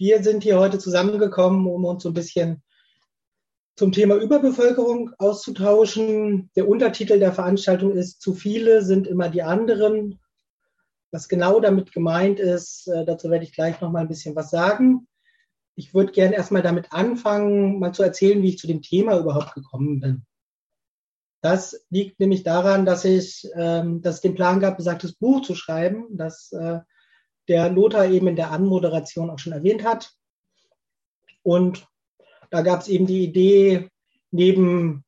wir sind hier heute zusammengekommen, um uns so ein bisschen zum Thema Überbevölkerung auszutauschen. Der Untertitel der Veranstaltung ist Zu viele sind immer die anderen. Was genau damit gemeint ist, äh, dazu werde ich gleich noch mal ein bisschen was sagen. Ich würde gerne erstmal damit anfangen, mal zu erzählen, wie ich zu dem Thema überhaupt gekommen bin. Das liegt nämlich daran, dass ich, ähm, dass es den Plan gab, besagtes Buch zu schreiben, das äh, der Lothar eben in der Anmoderation auch schon erwähnt hat. Und da gab es eben die Idee, neben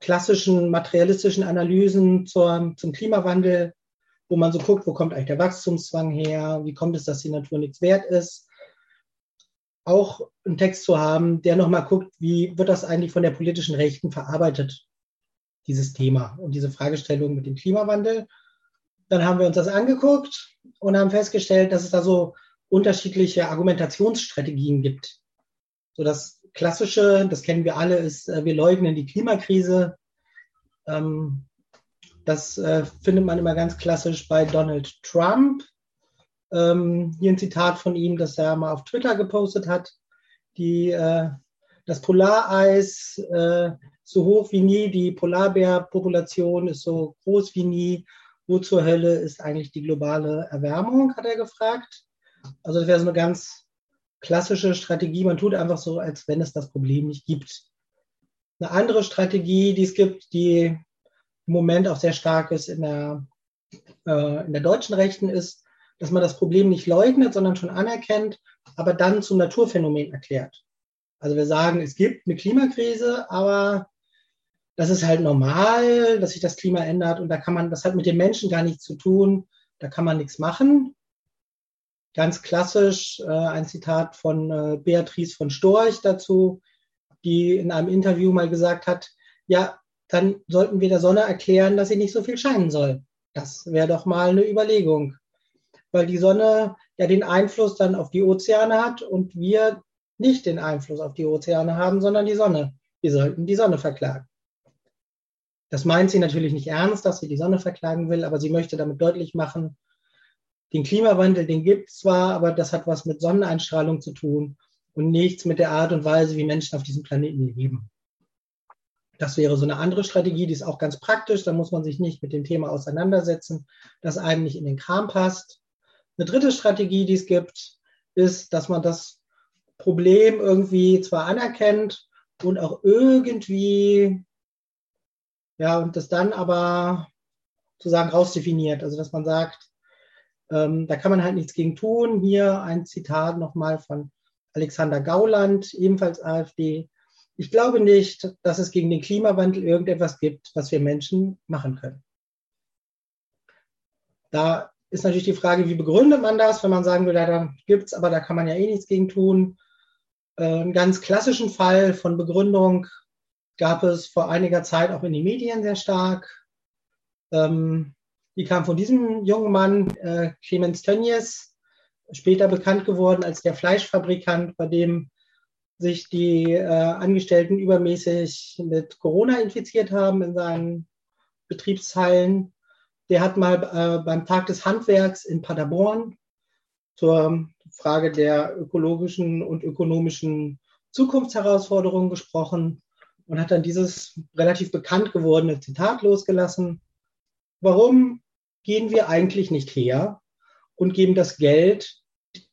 klassischen materialistischen Analysen zur, zum Klimawandel, wo man so guckt, wo kommt eigentlich der Wachstumszwang her, wie kommt es, dass die Natur nichts wert ist, auch einen Text zu haben, der nochmal guckt, wie wird das eigentlich von der politischen Rechten verarbeitet dieses Thema und diese Fragestellung mit dem Klimawandel. Dann haben wir uns das angeguckt und haben festgestellt, dass es da so unterschiedliche Argumentationsstrategien gibt. So das klassische, das kennen wir alle, ist, äh, wir leugnen die Klimakrise. Ähm, das äh, findet man immer ganz klassisch bei Donald Trump. Ähm, hier ein Zitat von ihm, das er mal auf Twitter gepostet hat. Die, äh, das Polareis so hoch wie nie, die Polarbärpopulation ist so groß wie nie. Wo zur Hölle ist eigentlich die globale Erwärmung, hat er gefragt. Also das wäre so eine ganz klassische Strategie. Man tut einfach so, als wenn es das Problem nicht gibt. Eine andere Strategie, die es gibt, die im Moment auch sehr stark ist in der, äh, in der deutschen Rechten, ist, dass man das Problem nicht leugnet, sondern schon anerkennt, aber dann zum Naturphänomen erklärt. Also wir sagen, es gibt eine Klimakrise, aber das ist halt normal, dass sich das Klima ändert und da kann man, das hat mit den Menschen gar nichts zu tun, da kann man nichts machen. Ganz klassisch äh, ein Zitat von äh, Beatrice von Storch dazu, die in einem Interview mal gesagt hat, ja, dann sollten wir der Sonne erklären, dass sie nicht so viel scheinen soll. Das wäre doch mal eine Überlegung, weil die Sonne ja den Einfluss dann auf die Ozeane hat und wir nicht den Einfluss auf die Ozeane haben, sondern die Sonne. Wir sollten die Sonne verklagen. Das meint sie natürlich nicht ernst, dass sie die Sonne verklagen will, aber sie möchte damit deutlich machen, den Klimawandel, den gibt es zwar, aber das hat was mit Sonneneinstrahlung zu tun und nichts mit der Art und Weise, wie Menschen auf diesem Planeten leben. Das wäre so eine andere Strategie, die ist auch ganz praktisch, da muss man sich nicht mit dem Thema auseinandersetzen, das einem nicht in den Kram passt. Eine dritte Strategie, die es gibt, ist, dass man das Problem irgendwie zwar anerkennt und auch irgendwie ja, und das dann aber sozusagen rausdefiniert. Also, dass man sagt, ähm, da kann man halt nichts gegen tun. Hier ein Zitat nochmal von Alexander Gauland, ebenfalls AfD. Ich glaube nicht, dass es gegen den Klimawandel irgendetwas gibt, was wir Menschen machen können. Da ist natürlich die Frage, wie begründet man das, wenn man sagen will, da gibt es, aber da kann man ja eh nichts gegen tun. Äh, einen ganz klassischen Fall von Begründung gab es vor einiger Zeit auch in den Medien sehr stark. Ähm, die kam von diesem jungen Mann, äh, Clemens Tönnies, später bekannt geworden als der Fleischfabrikant, bei dem sich die äh, Angestellten übermäßig mit Corona infiziert haben in seinen Betriebshallen. Der hat mal äh, beim Tag des Handwerks in Paderborn zur Frage der ökologischen und ökonomischen Zukunftsherausforderungen gesprochen und hat dann dieses relativ bekannt gewordene Zitat losgelassen. Warum gehen wir eigentlich nicht her und geben das Geld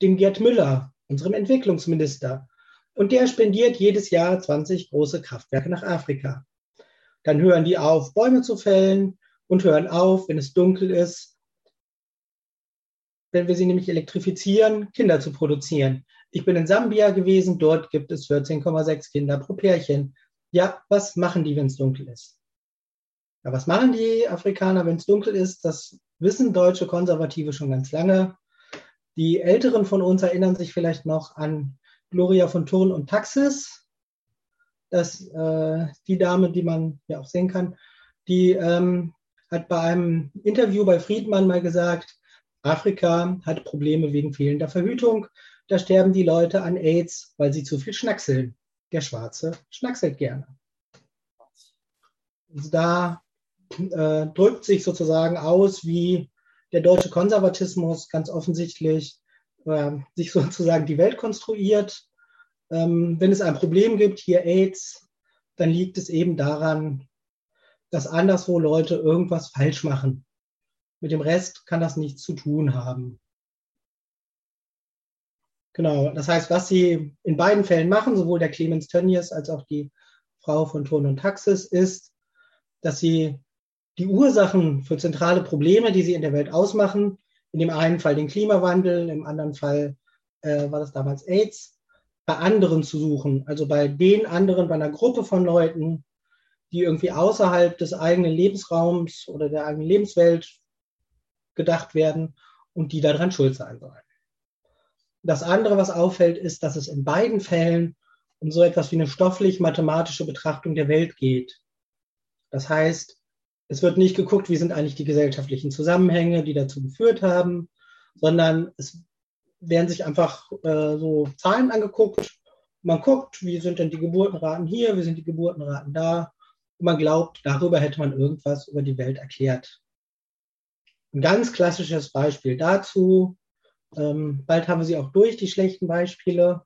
dem Gerd Müller, unserem Entwicklungsminister? Und der spendiert jedes Jahr 20 große Kraftwerke nach Afrika. Dann hören die auf, Bäume zu fällen und hören auf, wenn es dunkel ist, wenn wir sie nämlich elektrifizieren, Kinder zu produzieren. Ich bin in Sambia gewesen, dort gibt es 14,6 Kinder pro Pärchen ja, was machen die, wenn es dunkel ist? Ja, was machen die Afrikaner, wenn es dunkel ist? Das wissen deutsche Konservative schon ganz lange. Die Älteren von uns erinnern sich vielleicht noch an Gloria von Thurn und Taxis. Das, äh, die Dame, die man ja auch sehen kann, die ähm, hat bei einem Interview bei Friedmann mal gesagt, Afrika hat Probleme wegen fehlender Verhütung. Da sterben die Leute an AIDS, weil sie zu viel schnackseln der Schwarze schnackselt gerne. Also da äh, drückt sich sozusagen aus, wie der deutsche Konservatismus ganz offensichtlich äh, sich sozusagen die Welt konstruiert. Ähm, wenn es ein Problem gibt, hier AIDS, dann liegt es eben daran, dass anderswo Leute irgendwas falsch machen. Mit dem Rest kann das nichts zu tun haben. Genau, das heißt, was sie in beiden Fällen machen, sowohl der Clemens Tönnies als auch die Frau von Ton und Taxis, ist, dass sie die Ursachen für zentrale Probleme, die sie in der Welt ausmachen, in dem einen Fall den Klimawandel, im anderen Fall äh, war das damals AIDS, bei anderen zu suchen, also bei den anderen, bei einer Gruppe von Leuten, die irgendwie außerhalb des eigenen Lebensraums oder der eigenen Lebenswelt gedacht werden und die daran schuld sein sollen. Das andere, was auffällt, ist, dass es in beiden Fällen um so etwas wie eine stofflich-mathematische Betrachtung der Welt geht. Das heißt, es wird nicht geguckt, wie sind eigentlich die gesellschaftlichen Zusammenhänge, die dazu geführt haben, sondern es werden sich einfach äh, so Zahlen angeguckt. Man guckt, wie sind denn die Geburtenraten hier, wie sind die Geburtenraten da. Und man glaubt, darüber hätte man irgendwas über die Welt erklärt. Ein ganz klassisches Beispiel dazu, ähm, bald haben wir sie auch durch, die schlechten Beispiele,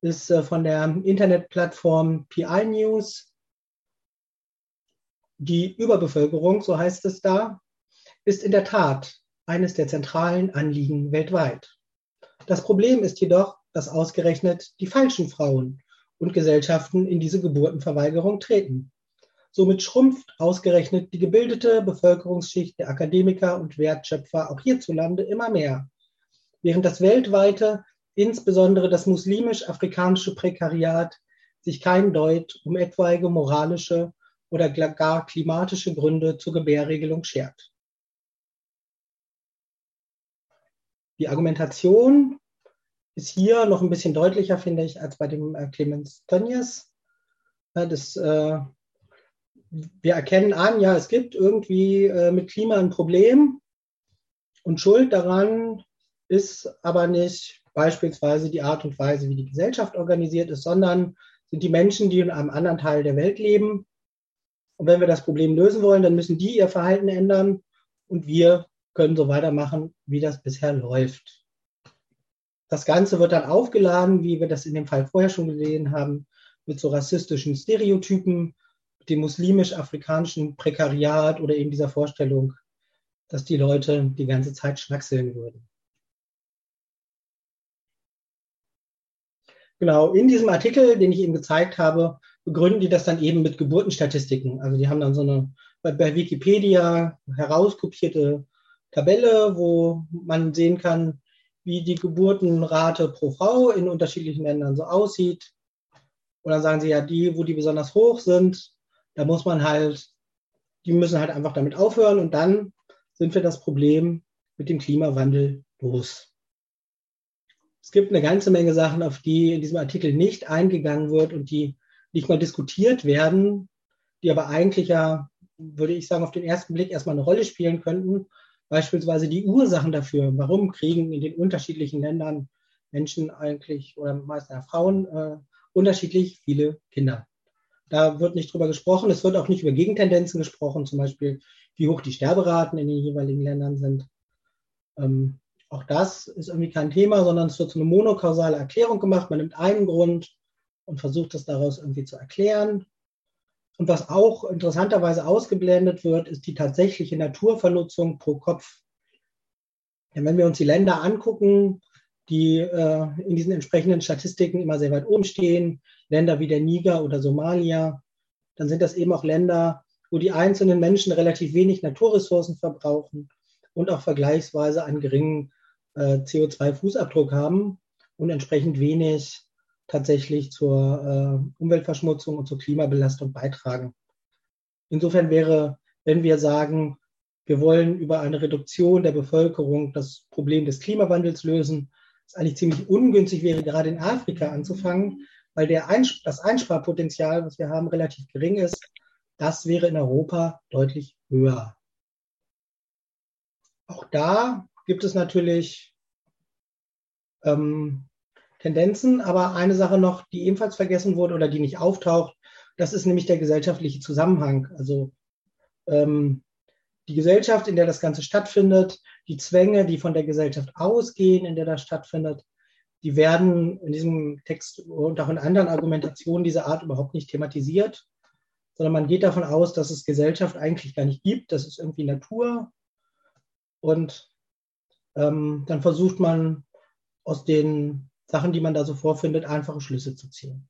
ist äh, von der Internetplattform PI News. Die Überbevölkerung, so heißt es da, ist in der Tat eines der zentralen Anliegen weltweit. Das Problem ist jedoch, dass ausgerechnet die falschen Frauen und Gesellschaften in diese Geburtenverweigerung treten. Somit schrumpft ausgerechnet die gebildete Bevölkerungsschicht der Akademiker und Wertschöpfer auch hierzulande immer mehr, während das weltweite, insbesondere das muslimisch-afrikanische Prekariat sich kein Deut um etwaige moralische oder gar klimatische Gründe zur Gebärregelung schert. Die Argumentation ist hier noch ein bisschen deutlicher, finde ich, als bei dem äh, Clemens Tönnies. das, äh, wir erkennen an, ja, es gibt irgendwie äh, mit Klima ein Problem und Schuld daran ist aber nicht beispielsweise die Art und Weise, wie die Gesellschaft organisiert ist, sondern sind die Menschen, die in einem anderen Teil der Welt leben. Und wenn wir das Problem lösen wollen, dann müssen die ihr Verhalten ändern und wir können so weitermachen, wie das bisher läuft. Das Ganze wird dann aufgeladen, wie wir das in dem Fall vorher schon gesehen haben, mit so rassistischen Stereotypen, dem muslimisch-afrikanischen Prekariat oder eben dieser Vorstellung, dass die Leute die ganze Zeit schnackseln würden. Genau, in diesem Artikel, den ich eben gezeigt habe, begründen die das dann eben mit Geburtenstatistiken. Also die haben dann so eine bei Wikipedia herauskopierte Tabelle, wo man sehen kann, wie die Geburtenrate pro Frau in unterschiedlichen Ländern so aussieht. Und dann sagen sie ja, die, wo die besonders hoch sind, da muss man halt, die müssen halt einfach damit aufhören und dann sind wir das Problem mit dem Klimawandel los. Es gibt eine ganze Menge Sachen, auf die in diesem Artikel nicht eingegangen wird und die nicht mal diskutiert werden, die aber eigentlich ja, würde ich sagen, auf den ersten Blick erstmal eine Rolle spielen könnten beispielsweise die Ursachen dafür, warum kriegen in den unterschiedlichen Ländern Menschen eigentlich oder meistens Frauen äh, unterschiedlich viele Kinder. Da wird nicht drüber gesprochen. Es wird auch nicht über Gegentendenzen gesprochen, zum Beispiel, wie hoch die Sterberaten in den jeweiligen Ländern sind. Ähm, auch das ist irgendwie kein Thema, sondern es wird so eine monokausale Erklärung gemacht. Man nimmt einen Grund und versucht das daraus irgendwie zu erklären. Und was auch interessanterweise ausgeblendet wird, ist die tatsächliche Naturvernutzung pro Kopf. Ja, wenn wir uns die Länder angucken, die äh, in diesen entsprechenden Statistiken immer sehr weit oben stehen, Länder wie der Niger oder Somalia, dann sind das eben auch Länder, wo die einzelnen Menschen relativ wenig Naturressourcen verbrauchen und auch vergleichsweise einen geringen äh, CO2-Fußabdruck haben und entsprechend wenig tatsächlich zur äh, Umweltverschmutzung und zur Klimabelastung beitragen. Insofern wäre, wenn wir sagen, wir wollen über eine Reduktion der Bevölkerung das Problem des Klimawandels lösen, es eigentlich ziemlich ungünstig wäre, gerade in Afrika anzufangen, weil der Einsp das Einsparpotenzial, was wir haben, relativ gering ist. Das wäre in Europa deutlich höher. Auch da gibt es natürlich ähm, Tendenzen. Aber eine Sache noch, die ebenfalls vergessen wurde oder die nicht auftaucht, das ist nämlich der gesellschaftliche Zusammenhang. Also ähm, die Gesellschaft, in der das Ganze stattfindet, die Zwänge, die von der Gesellschaft ausgehen, in der das stattfindet, die werden in diesem Text und auch in anderen Argumentationen dieser Art überhaupt nicht thematisiert, sondern man geht davon aus, dass es Gesellschaft eigentlich gar nicht gibt, das ist irgendwie Natur. Und ähm, dann versucht man aus den Sachen, die man da so vorfindet, einfache Schlüsse zu ziehen.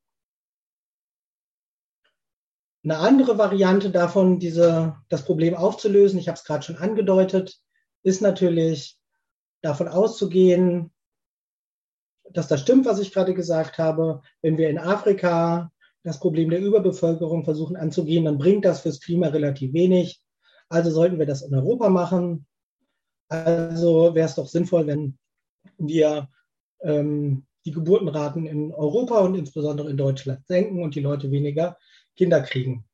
Eine andere Variante davon, diese, das Problem aufzulösen, ich habe es gerade schon angedeutet, ist natürlich davon auszugehen, dass das stimmt, was ich gerade gesagt habe. Wenn wir in Afrika das Problem der Überbevölkerung versuchen anzugehen, dann bringt das fürs Klima relativ wenig. Also sollten wir das in Europa machen. Also wäre es doch sinnvoll, wenn wir ähm, die Geburtenraten in Europa und insbesondere in Deutschland senken und die Leute weniger Kinder kriegen.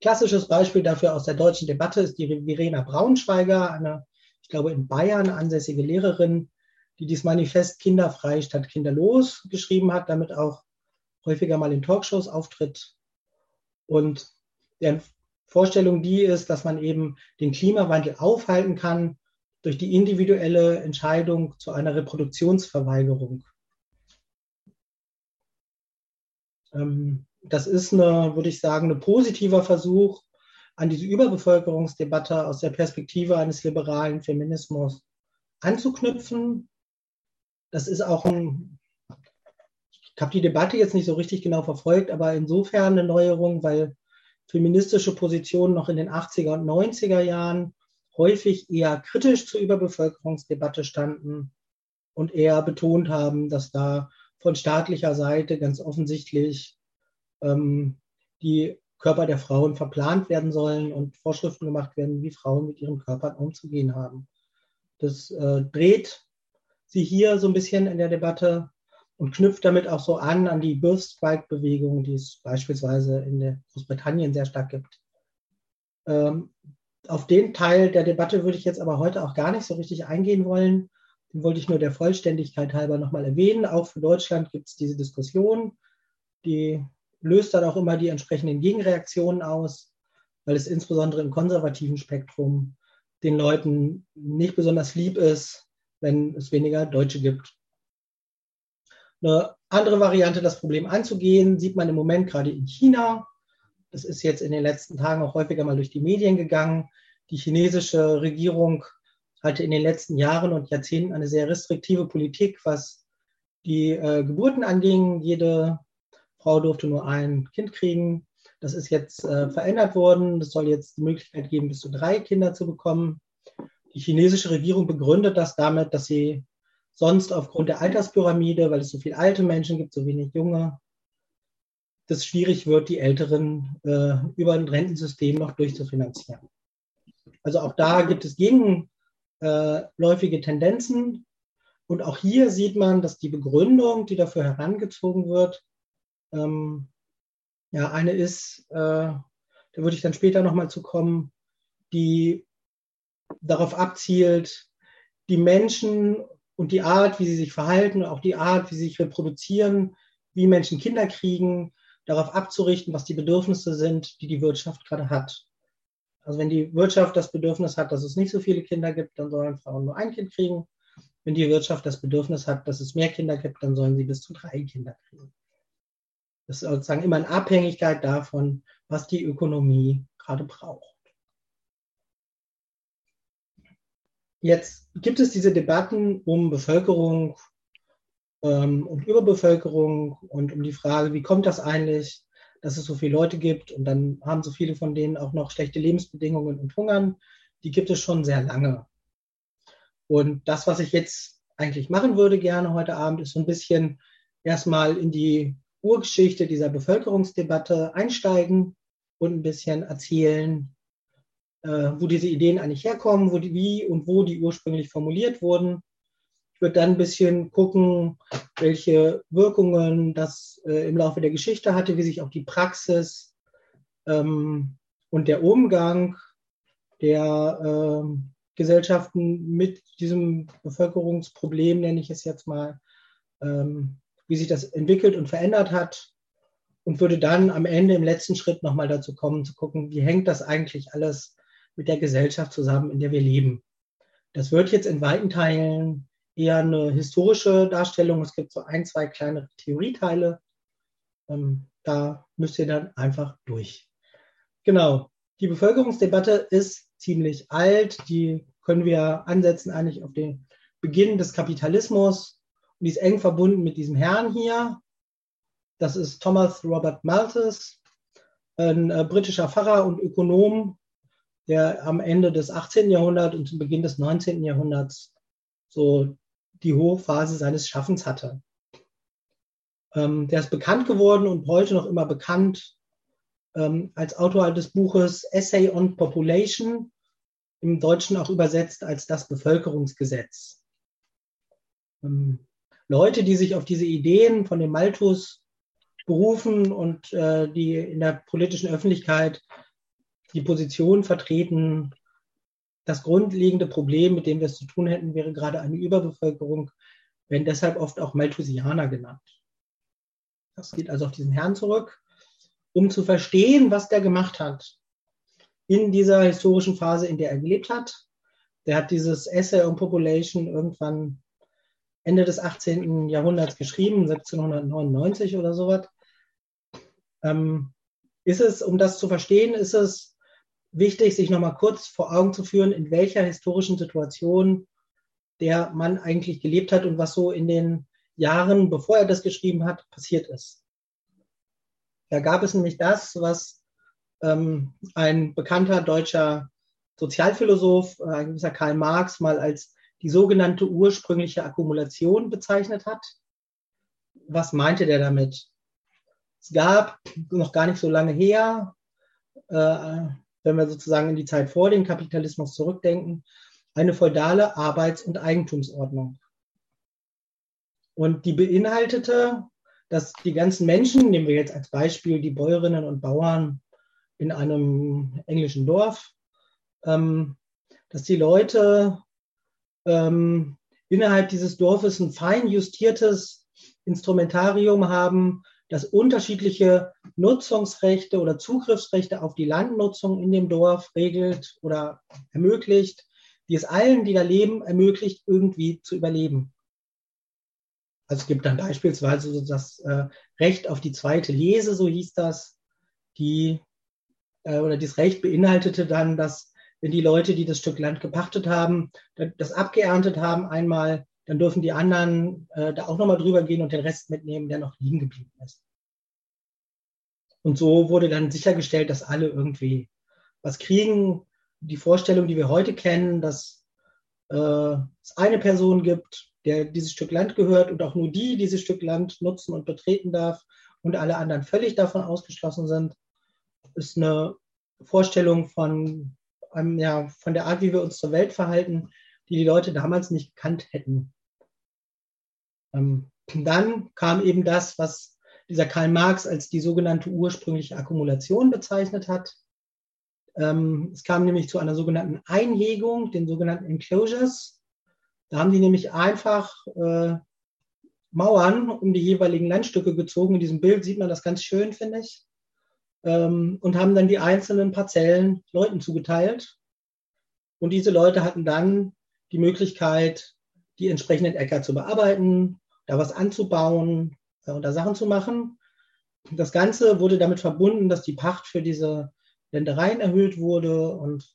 Klassisches Beispiel dafür aus der deutschen Debatte ist die Verena Braunschweiger, eine, ich glaube, in Bayern ansässige Lehrerin, die dieses Manifest Kinderfrei statt Kinderlos geschrieben hat, damit auch häufiger mal in Talkshows auftritt. Und deren Vorstellung die ist, dass man eben den Klimawandel aufhalten kann durch die individuelle Entscheidung zu einer Reproduktionsverweigerung. Ähm, das ist eine, würde ich sagen, ein positiver Versuch, an diese Überbevölkerungsdebatte aus der Perspektive eines liberalen Feminismus anzuknüpfen. Das ist auch ein, ich habe die Debatte jetzt nicht so richtig genau verfolgt, aber insofern eine Neuerung, weil feministische Positionen noch in den 80er und 90er Jahren häufig eher kritisch zur Überbevölkerungsdebatte standen und eher betont haben, dass da von staatlicher Seite ganz offensichtlich ähm, die Körper der Frauen verplant werden sollen und Vorschriften gemacht werden, wie Frauen mit ihren Körpern umzugehen haben. Das äh, dreht sie hier so ein bisschen in der Debatte und knüpft damit auch so an an die Birth Strike Bewegung, die es beispielsweise in Großbritannien sehr stark gibt. Ähm, auf den Teil der Debatte würde ich jetzt aber heute auch gar nicht so richtig eingehen wollen. Den wollte ich nur der Vollständigkeit halber nochmal erwähnen. Auch für Deutschland gibt es diese Diskussion. Die löst dann auch immer die entsprechenden Gegenreaktionen aus, weil es insbesondere im konservativen Spektrum den Leuten nicht besonders lieb ist, wenn es weniger Deutsche gibt. Eine andere Variante, das Problem anzugehen, sieht man im Moment gerade in China. Das ist jetzt in den letzten Tagen auch häufiger mal durch die Medien gegangen. Die chinesische Regierung hatte in den letzten Jahren und Jahrzehnten eine sehr restriktive Politik, was die äh, Geburten anging. Jede Frau durfte nur ein Kind kriegen. Das ist jetzt äh, verändert worden. Es soll jetzt die Möglichkeit geben, bis zu drei Kinder zu bekommen. Die chinesische Regierung begründet das damit, dass sie sonst aufgrund der Alterspyramide, weil es so viele alte Menschen gibt, so wenig junge, das schwierig wird, die Älteren äh, über ein Rentensystem noch durchzufinanzieren. Also auch da gibt es gegenläufige äh, Tendenzen. Und auch hier sieht man, dass die Begründung, die dafür herangezogen wird, ähm, ja, eine ist, äh, da würde ich dann später nochmal zu kommen, die darauf abzielt, die Menschen und die Art, wie sie sich verhalten, auch die Art, wie sie sich reproduzieren, wie Menschen Kinder kriegen, darauf abzurichten, was die Bedürfnisse sind, die die Wirtschaft gerade hat. Also wenn die Wirtschaft das Bedürfnis hat, dass es nicht so viele Kinder gibt, dann sollen Frauen nur ein Kind kriegen. Wenn die Wirtschaft das Bedürfnis hat, dass es mehr Kinder gibt, dann sollen sie bis zu drei Kinder kriegen. Das ist sozusagen immer in Abhängigkeit davon, was die Ökonomie gerade braucht. Jetzt gibt es diese Debatten um Bevölkerung ähm, und Überbevölkerung und um die Frage, wie kommt das eigentlich, dass es so viele Leute gibt und dann haben so viele von denen auch noch schlechte Lebensbedingungen und hungern. Die gibt es schon sehr lange. Und das, was ich jetzt eigentlich machen würde gerne heute Abend, ist so ein bisschen erstmal in die Urgeschichte dieser Bevölkerungsdebatte einsteigen und ein bisschen erzählen, äh, wo diese Ideen eigentlich herkommen, wo die, wie und wo die ursprünglich formuliert wurden. Ich würde dann ein bisschen gucken, welche Wirkungen das äh, im Laufe der Geschichte hatte, wie sich auch die Praxis ähm, und der Umgang der äh, Gesellschaften mit diesem Bevölkerungsproblem, nenne ich es jetzt mal, ähm, wie sich das entwickelt und verändert hat und würde dann am Ende im letzten Schritt nochmal dazu kommen, zu gucken, wie hängt das eigentlich alles mit der Gesellschaft zusammen, in der wir leben. Das wird jetzt in weiten Teilen eher eine historische Darstellung. Es gibt so ein, zwei kleinere Theorieteile. Ähm, da müsst ihr dann einfach durch. Genau. Die Bevölkerungsdebatte ist ziemlich alt. Die können wir ansetzen eigentlich auf den Beginn des Kapitalismus. Und die ist eng verbunden mit diesem Herrn hier. Das ist Thomas Robert Malthus, ein äh, britischer Pfarrer und Ökonom, der am Ende des 18. Jahrhunderts und zum Beginn des 19. Jahrhunderts so die Hochphase seines Schaffens hatte. Ähm, der ist bekannt geworden und heute noch immer bekannt ähm, als Autor des Buches Essay on Population, im Deutschen auch übersetzt als das Bevölkerungsgesetz. Ähm, Leute, die sich auf diese Ideen von dem Malthus berufen und äh, die in der politischen Öffentlichkeit die Position vertreten, das grundlegende Problem, mit dem wir es zu tun hätten, wäre gerade eine Überbevölkerung, werden deshalb oft auch Malthusianer genannt. Das geht also auf diesen Herrn zurück. Um zu verstehen, was der gemacht hat in dieser historischen Phase, in der er gelebt hat, der hat dieses Essay on Population irgendwann Ende des 18. Jahrhunderts geschrieben, 1799 oder sowas. Ähm, ist es, um das zu verstehen, ist es wichtig, sich nochmal kurz vor Augen zu führen, in welcher historischen Situation der Mann eigentlich gelebt hat und was so in den Jahren, bevor er das geschrieben hat, passiert ist. Da gab es nämlich das, was ähm, ein bekannter deutscher Sozialphilosoph, äh, ein gewisser Karl Marx, mal als die sogenannte ursprüngliche Akkumulation bezeichnet hat. Was meinte der damit? Es gab noch gar nicht so lange her, äh, wenn wir sozusagen in die Zeit vor dem Kapitalismus zurückdenken, eine feudale Arbeits- und Eigentumsordnung. Und die beinhaltete, dass die ganzen Menschen, nehmen wir jetzt als Beispiel die Bäuerinnen und Bauern in einem englischen Dorf, ähm, dass die Leute ähm, innerhalb dieses Dorfes ein fein justiertes Instrumentarium haben, das unterschiedliche Nutzungsrechte oder Zugriffsrechte auf die Landnutzung in dem Dorf regelt oder ermöglicht, die es allen, die da leben, ermöglicht, irgendwie zu überleben. Also es gibt dann beispielsweise das äh, Recht auf die zweite Lese, so hieß das, die äh, oder dieses Recht beinhaltete dann, dass wenn die Leute, die das Stück Land gepachtet haben, das abgeerntet haben einmal, dann dürfen die anderen äh, da auch nochmal drüber gehen und den Rest mitnehmen, der noch liegen geblieben ist. Und so wurde dann sichergestellt, dass alle irgendwie was kriegen. Die Vorstellung, die wir heute kennen, dass äh, es eine Person gibt, der dieses Stück Land gehört und auch nur die dieses Stück Land nutzen und betreten darf und alle anderen völlig davon ausgeschlossen sind, ist eine Vorstellung von, einem, ja, von der Art, wie wir uns zur Welt verhalten, die die Leute damals nicht gekannt hätten. Ähm, dann kam eben das, was dieser Karl Marx als die sogenannte ursprüngliche Akkumulation bezeichnet hat. Ähm, es kam nämlich zu einer sogenannten Einhegung, den sogenannten Enclosures. Da haben die nämlich einfach äh, Mauern um die jeweiligen Landstücke gezogen. In diesem Bild sieht man das ganz schön, finde ich. Ähm, und haben dann die einzelnen Parzellen Leuten zugeteilt. Und diese Leute hatten dann die Möglichkeit, die entsprechenden Äcker zu bearbeiten, da was anzubauen und da Sachen zu machen. Das Ganze wurde damit verbunden, dass die Pacht für diese Ländereien erhöht wurde und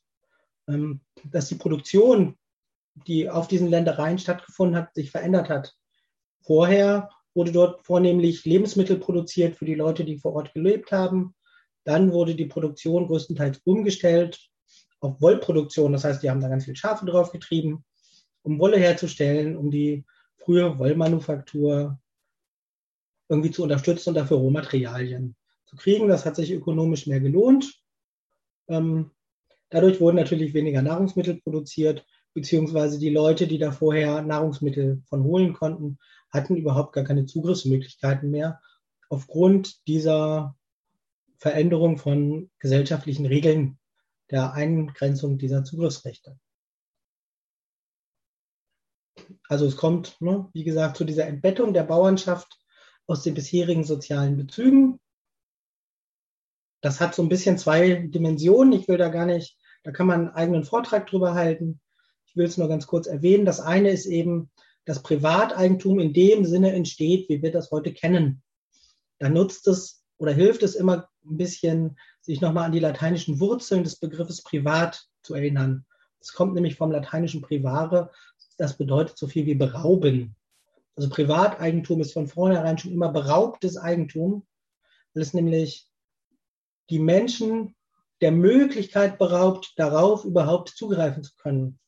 ähm, dass die Produktion die auf diesen Ländereien stattgefunden hat, sich verändert hat. Vorher wurde dort vornehmlich Lebensmittel produziert für die Leute, die vor Ort gelebt haben. Dann wurde die Produktion größtenteils umgestellt auf Wollproduktion. Das heißt, die haben da ganz viel Schafe drauf getrieben, um Wolle herzustellen, um die frühe Wollmanufaktur irgendwie zu unterstützen und dafür Rohmaterialien zu kriegen. Das hat sich ökonomisch mehr gelohnt. Ähm, dadurch wurden natürlich weniger Nahrungsmittel produziert beziehungsweise die Leute, die da vorher Nahrungsmittel von holen konnten, hatten überhaupt gar keine Zugriffsmöglichkeiten mehr aufgrund dieser Veränderung von gesellschaftlichen Regeln der Eingrenzung dieser Zugriffsrechte. Also es kommt, ne, wie gesagt, zu dieser Entbettung der Bauernschaft aus den bisherigen sozialen Bezügen. Das hat so ein bisschen zwei Dimensionen. Ich will da gar nicht Da kann man einen eigenen Vortrag drüber halten. Ich will es nur ganz kurz erwähnen. Das eine ist eben, dass Privateigentum in dem Sinne entsteht, wie wir das heute kennen. Da nutzt es oder hilft es immer ein bisschen, sich nochmal an die lateinischen Wurzeln des Begriffes privat zu erinnern. Es kommt nämlich vom lateinischen privare, das bedeutet so viel wie berauben. Also Privateigentum ist von vornherein schon immer beraubtes Eigentum, weil es nämlich die Menschen der Möglichkeit beraubt, darauf überhaupt zugreifen zu können.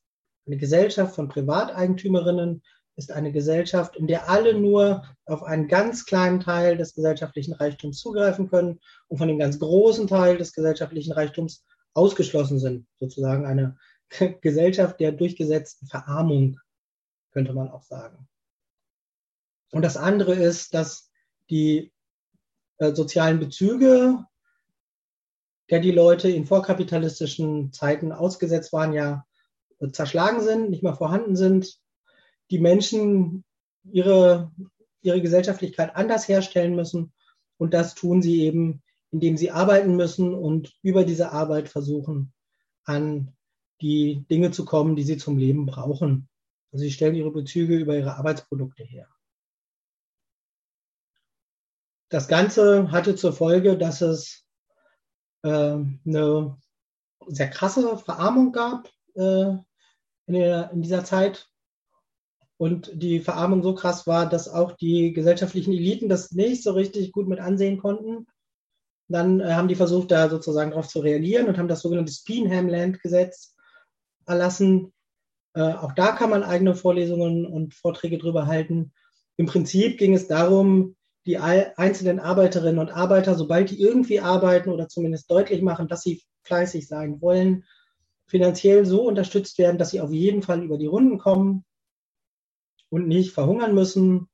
Eine Gesellschaft von Privateigentümerinnen ist eine Gesellschaft, in der alle nur auf einen ganz kleinen Teil des gesellschaftlichen Reichtums zugreifen können und von dem ganz großen Teil des gesellschaftlichen Reichtums ausgeschlossen sind. Sozusagen eine Gesellschaft der durchgesetzten Verarmung, könnte man auch sagen. Und das andere ist, dass die äh, sozialen Bezüge, der die Leute in vorkapitalistischen Zeiten ausgesetzt waren, ja äh, zerschlagen sind, nicht mehr vorhanden sind. Die Menschen ihre, ihre Gesellschaftlichkeit anders herstellen müssen. Und das tun sie eben, indem sie arbeiten müssen und über diese Arbeit versuchen, an die Dinge zu kommen, die sie zum Leben brauchen. Also sie stellen ihre Bezüge über ihre Arbeitsprodukte her. Das Ganze hatte zur Folge, dass es äh, eine sehr krasse Verarmung gab äh, in, der, in dieser Zeit. Und die Verarmung so krass war, dass auch die gesellschaftlichen Eliten das nicht so richtig gut mit ansehen konnten. Dann äh, haben die versucht, da sozusagen darauf zu reagieren und haben das sogenannte Speenham-Land-Gesetz erlassen. Äh, auch da kann man eigene Vorlesungen und Vorträge drüber halten. Im Prinzip ging es darum, die einzelnen Arbeiterinnen und Arbeiter, sobald die irgendwie arbeiten oder zumindest deutlich machen, dass sie fleißig sein wollen, finanziell so unterstützt werden, dass sie auf jeden Fall über die Runden kommen und nicht verhungern müssen.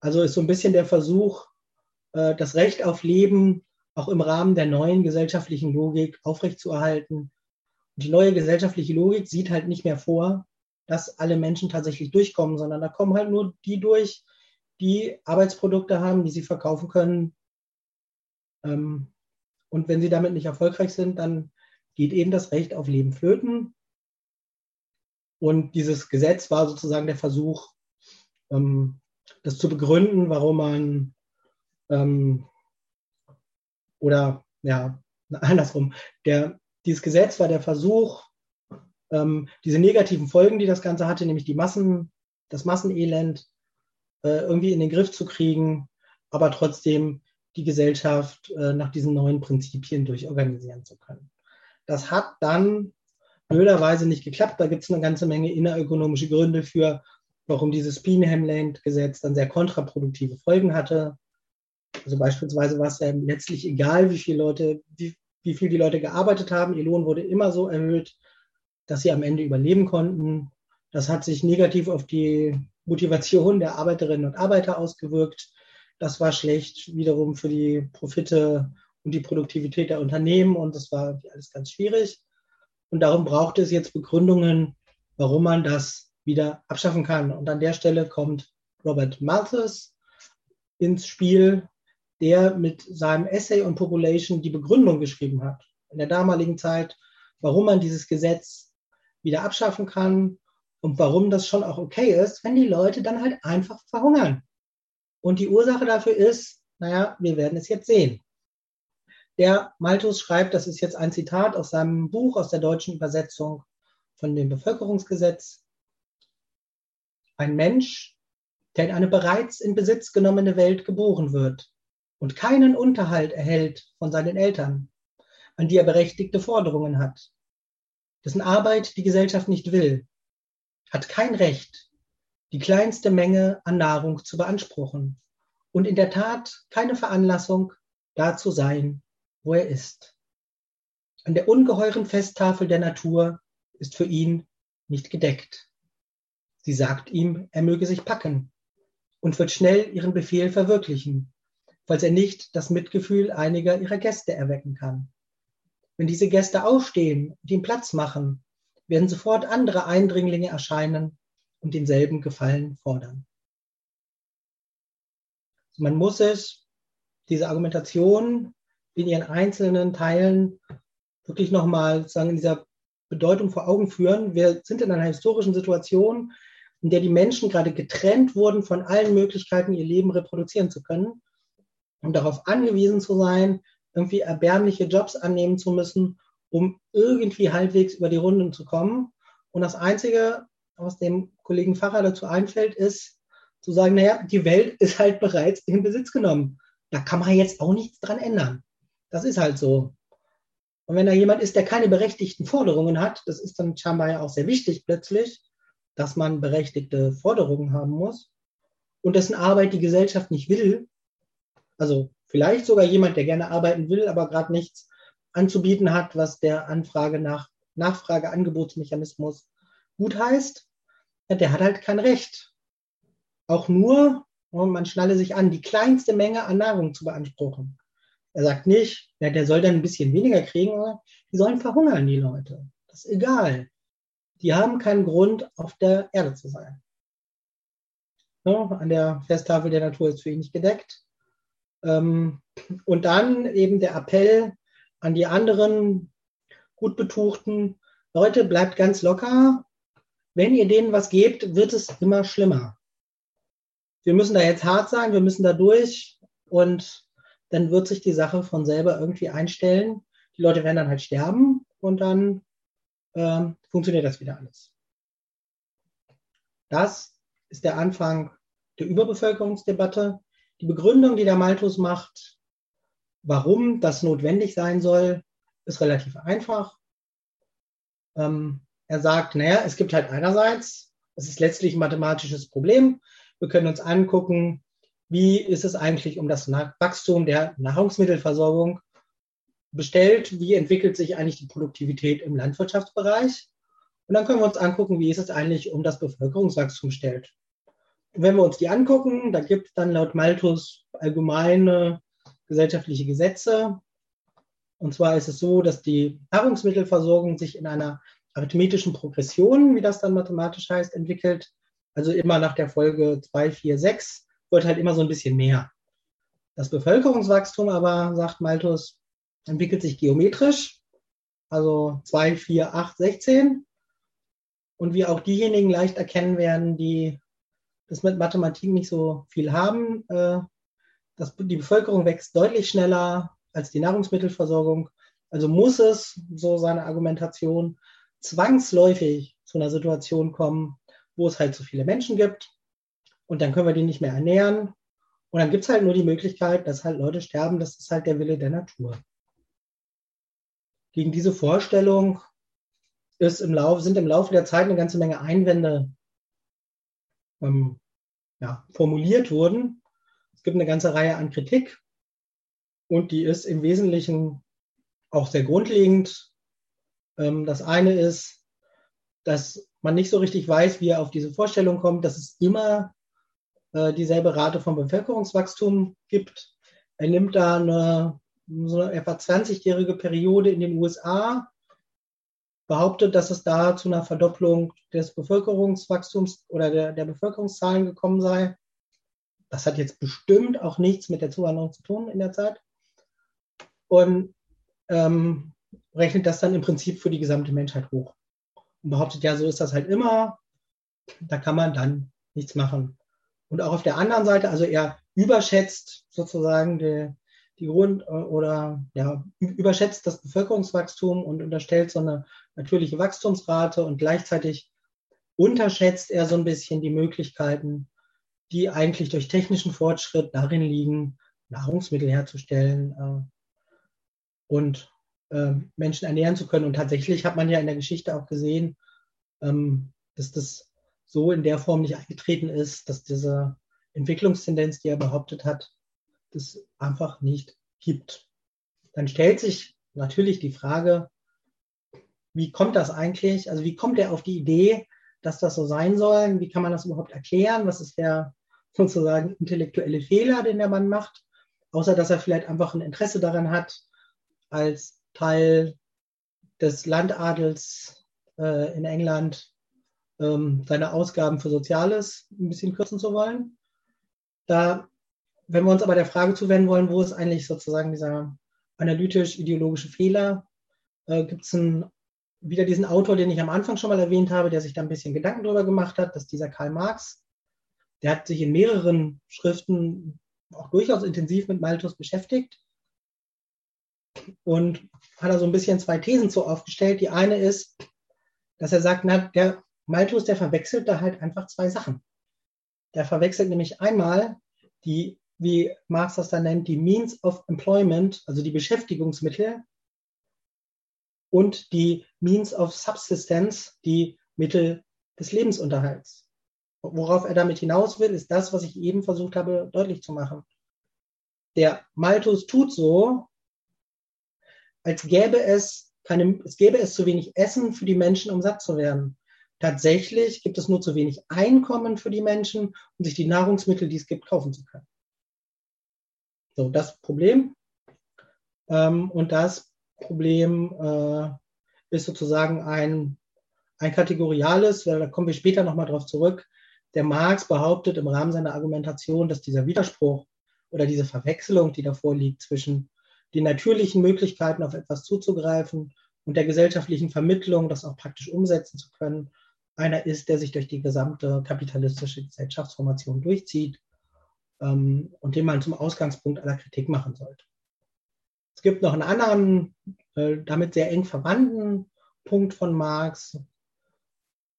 Also ist so ein bisschen der Versuch, äh, das Recht auf Leben auch im Rahmen der neuen gesellschaftlichen Logik aufrechtzuerhalten. Und die neue gesellschaftliche Logik sieht halt nicht mehr vor, dass alle Menschen tatsächlich durchkommen, sondern da kommen halt nur die durch, die Arbeitsprodukte haben, die sie verkaufen können. Ähm, und wenn sie damit nicht erfolgreich sind, dann geht eben das Recht auf Leben flöten. Und dieses Gesetz war sozusagen der Versuch, ähm, das zu begründen, warum man ähm, oder ja, andersrum, der, dieses Gesetz war der Versuch, diese negativen Folgen, die das Ganze hatte, nämlich die Massen, das Massenelend, äh, irgendwie in den Griff zu kriegen, aber trotzdem die Gesellschaft äh, nach diesen neuen Prinzipien durchorganisieren zu können. Das hat dann blöderweise nicht geklappt. Da gibt es eine ganze Menge innerökonomische Gründe für, warum dieses Peenham-Land-Gesetz dann sehr kontraproduktive Folgen hatte. Also beispielsweise war es ja letztlich egal, wie viele Leute, wie, wie viel die Leute gearbeitet haben. Ihr Lohn wurde immer so erhöht, dass sie am Ende überleben konnten. Das hat sich negativ auf die Motivation der Arbeiterinnen und Arbeiter ausgewirkt. Das war schlecht wiederum für die Profite und die Produktivität der Unternehmen und das war alles ganz schwierig. Und darum braucht es jetzt Begründungen, warum man das wieder abschaffen kann. Und an der Stelle kommt Robert Malthus ins Spiel, der mit seinem Essay on Population die Begründung geschrieben hat, in der damaligen Zeit, warum man dieses Gesetz wieder abschaffen kann und warum das schon auch okay ist, wenn die Leute dann halt einfach verhungern. Und die Ursache dafür ist, naja, wir werden es jetzt sehen. Der Malthus schreibt, das ist jetzt ein Zitat aus seinem Buch, aus der deutschen Übersetzung von dem Bevölkerungsgesetz. Ein Mensch, der in eine bereits in Besitz genommene Welt geboren wird und keinen Unterhalt erhält von seinen Eltern, an die er berechtigte Forderungen hat, dessen Arbeit die Gesellschaft nicht will, hat kein Recht, die kleinste Menge an Nahrung zu beanspruchen und in der Tat keine Veranlassung, da zu sein, wo er ist. An der ungeheuren Festtafel der Natur ist für ihn nicht gedeckt. Sie sagt ihm, er möge sich packen und wird schnell ihren Befehl verwirklichen, falls er nicht das Mitgefühl einiger ihrer Gäste erwecken kann. Wenn diese Gäste aufstehen und ihm Platz machen, werden sofort andere Eindringlinge erscheinen und denselben Gefallen fordern. Man muss es, diese Argumentation in ihren einzelnen Teilen wirklich nochmal sagen, in dieser Bedeutung vor Augen führen. Wir sind in einer historischen Situation, in der die Menschen gerade getrennt wurden von allen Möglichkeiten, ihr Leben reproduzieren zu können und darauf angewiesen zu sein, irgendwie erbärmliche Jobs annehmen zu müssen, um irgendwie halbwegs über die Runden zu kommen. Und das Einzige, was dem Kollegen Pfarrer dazu einfällt, ist zu sagen, naja, die Welt ist halt bereits in Besitz genommen. Da kann man jetzt auch nichts dran ändern. Das ist halt so. Und wenn da jemand ist, der keine berechtigten Forderungen hat, das ist dann scheinbar ja auch sehr wichtig plötzlich, dass man berechtigte Forderungen haben muss und dessen Arbeit die Gesellschaft nicht will, also vielleicht sogar jemand, der gerne arbeiten will, aber gerade nichts anzubieten hat, was der Anfrage nach Nachfrage-Angebotsmechanismus gut heißt, der hat halt kein Recht. Auch nur, und man schnalle sich an, die kleinste Menge an Nahrung zu beanspruchen. Er sagt nicht, ja, der soll dann ein bisschen weniger kriegen, aber die sollen verhungern, die Leute. Das ist egal die haben keinen Grund, auf der Erde zu sein. Ja, an der Festtafel der Natur ist für ihn nicht gedeckt. Ähm, und dann eben der Appell an die anderen gut betuchten Leute, bleibt ganz locker. Wenn ihr denen was gebt, wird es immer schlimmer. Wir müssen da jetzt hart sein, wir müssen da durch und dann wird sich die Sache von selber irgendwie einstellen. Die Leute werden dann halt sterben und dann ähm, funktioniert das wieder alles. Das ist der Anfang der Überbevölkerungsdebatte. Die Begründung, die der Malthus macht, warum das notwendig sein soll, ist relativ einfach. Ähm, er sagt, naja, es gibt halt einerseits, es ist letztlich ein mathematisches Problem. Wir können uns angucken, wie ist es eigentlich um das Wachstum der Nahrungsmittelversorgung bestellt, wie entwickelt sich eigentlich die Produktivität im Landwirtschaftsbereich. Und dann können wir uns angucken, wie ist es eigentlich um das Bevölkerungswachstum stellt. Und wenn wir uns die angucken, da gibt es dann laut Malthus allgemeine gesellschaftliche Gesetze. Und zwar ist es so, dass die Nahrungsmittelversorgung sich in einer arithmetischen Progression, wie das dann mathematisch heißt, entwickelt. Also immer nach der Folge 2, 4, 6 wird halt immer so ein bisschen mehr. Das Bevölkerungswachstum aber, sagt Malthus, entwickelt sich geometrisch, also 2, 4, 8, 16. Und wie auch diejenigen leicht erkennen werden, die das mit Mathematik nicht so viel haben, äh, dass die Bevölkerung wächst deutlich schneller als die Nahrungsmittelversorgung. Also muss es, so seine Argumentation, zwangsläufig zu einer Situation kommen, wo es halt zu viele Menschen gibt. Und dann können wir die nicht mehr ernähren. Und dann gibt es halt nur die Möglichkeit, dass halt Leute sterben. Das ist halt der Wille der Natur gegen diese Vorstellung ist im Lauf, sind im Laufe der Zeit eine ganze Menge Einwände ähm, ja, formuliert wurden. Es gibt eine ganze Reihe an Kritik und die ist im Wesentlichen auch sehr grundlegend. Ähm, das eine ist, dass man nicht so richtig weiß, wie er auf diese Vorstellung kommt, dass es immer äh, dieselbe Rate von Bevölkerungswachstum gibt. Er nimmt da eine so eine etwa 20-jährige Periode in den USA behauptet, dass es da zu einer Verdopplung des Bevölkerungswachstums oder der, der Bevölkerungszahlen gekommen sei. Das hat jetzt bestimmt auch nichts mit der Zuwanderung zu tun in der Zeit. Und ähm, rechnet das dann im Prinzip für die gesamte Menschheit hoch. Und behauptet, ja, so ist das halt immer. Da kann man dann nichts machen. Und auch auf der anderen Seite, also er überschätzt sozusagen die, die Grund- äh, oder ja, überschätzt das Bevölkerungswachstum und unterstellt so eine natürliche Wachstumsrate und gleichzeitig unterschätzt er so ein bisschen die Möglichkeiten, die eigentlich durch technischen Fortschritt darin liegen, Nahrungsmittel herzustellen äh, und äh, Menschen ernähren zu können. Und tatsächlich hat man ja in der Geschichte auch gesehen, ähm, dass das so in der Form nicht eingetreten ist, dass diese Entwicklungstendenz, die er behauptet hat, das einfach nicht gibt. Dann stellt sich natürlich die Frage, wie kommt das eigentlich? Also wie kommt er auf die Idee, dass das so sein soll? Wie kann man das überhaupt erklären? Was ist der sozusagen intellektuelle Fehler, den der Mann macht? Außer dass er vielleicht einfach ein Interesse daran hat, als Teil des Landadels äh, in England ähm, seine Ausgaben für Soziales ein bisschen kürzen zu wollen. Da wenn wir uns aber der Frage zuwenden wollen, wo ist eigentlich sozusagen dieser analytisch-ideologische Fehler, äh, gibt es wieder diesen Autor, den ich am Anfang schon mal erwähnt habe, der sich da ein bisschen Gedanken darüber gemacht hat, dass dieser Karl Marx, der hat sich in mehreren Schriften auch durchaus intensiv mit Malthus beschäftigt und hat da so ein bisschen zwei Thesen zu aufgestellt. Die eine ist, dass er sagt, na, der Malthus, der verwechselt da halt einfach zwei Sachen. Der verwechselt nämlich einmal die, wie Marx das dann nennt, die Means of Employment, also die Beschäftigungsmittel und die Means of Subsistence, die Mittel des Lebensunterhalts. Worauf er damit hinaus will, ist das, was ich eben versucht habe deutlich zu machen. Der Malthus tut so, als gäbe es keine, es gäbe es zu wenig Essen für die Menschen, um satt zu werden. Tatsächlich gibt es nur zu wenig Einkommen für die Menschen, um sich die Nahrungsmittel, die es gibt, kaufen zu können. So, das Problem. Ähm, und das Problem äh, ist sozusagen ein, ein kategoriales, da kommen wir später nochmal drauf zurück. Der Marx behauptet im Rahmen seiner Argumentation, dass dieser Widerspruch oder diese Verwechslung, die davor liegt zwischen den natürlichen Möglichkeiten auf etwas zuzugreifen und der gesellschaftlichen Vermittlung, das auch praktisch umsetzen zu können, einer ist, der sich durch die gesamte kapitalistische Gesellschaftsformation durchzieht ähm, und den man zum Ausgangspunkt aller Kritik machen sollte. Es gibt noch einen anderen, äh, damit sehr eng verwandten Punkt von Marx,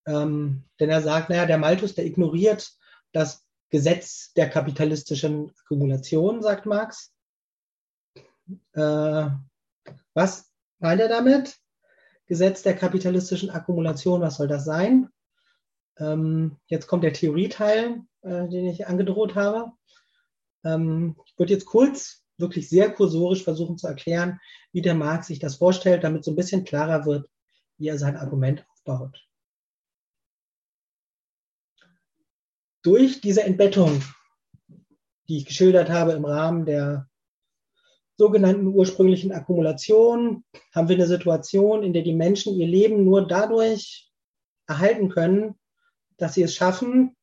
ähm, denn er sagt, naja, der Malthus, der ignoriert das Gesetz der kapitalistischen Akkumulation, sagt Marx. Äh, was meint er damit? Gesetz der kapitalistischen Akkumulation, was soll das sein? Ähm, jetzt kommt der Theorieteil, äh, den ich angedroht habe. Ähm, ich würde jetzt kurz, wirklich sehr kursorisch versuchen zu erklären, wie der Marx sich das vorstellt, damit so ein bisschen klarer wird, wie er sein Argument aufbaut. Durch diese Entbettung, die ich geschildert habe im Rahmen der sogenannten ursprünglichen Akkumulation haben wir eine Situation, in der die Menschen ihr Leben nur dadurch erhalten können, dass sie es schaffen,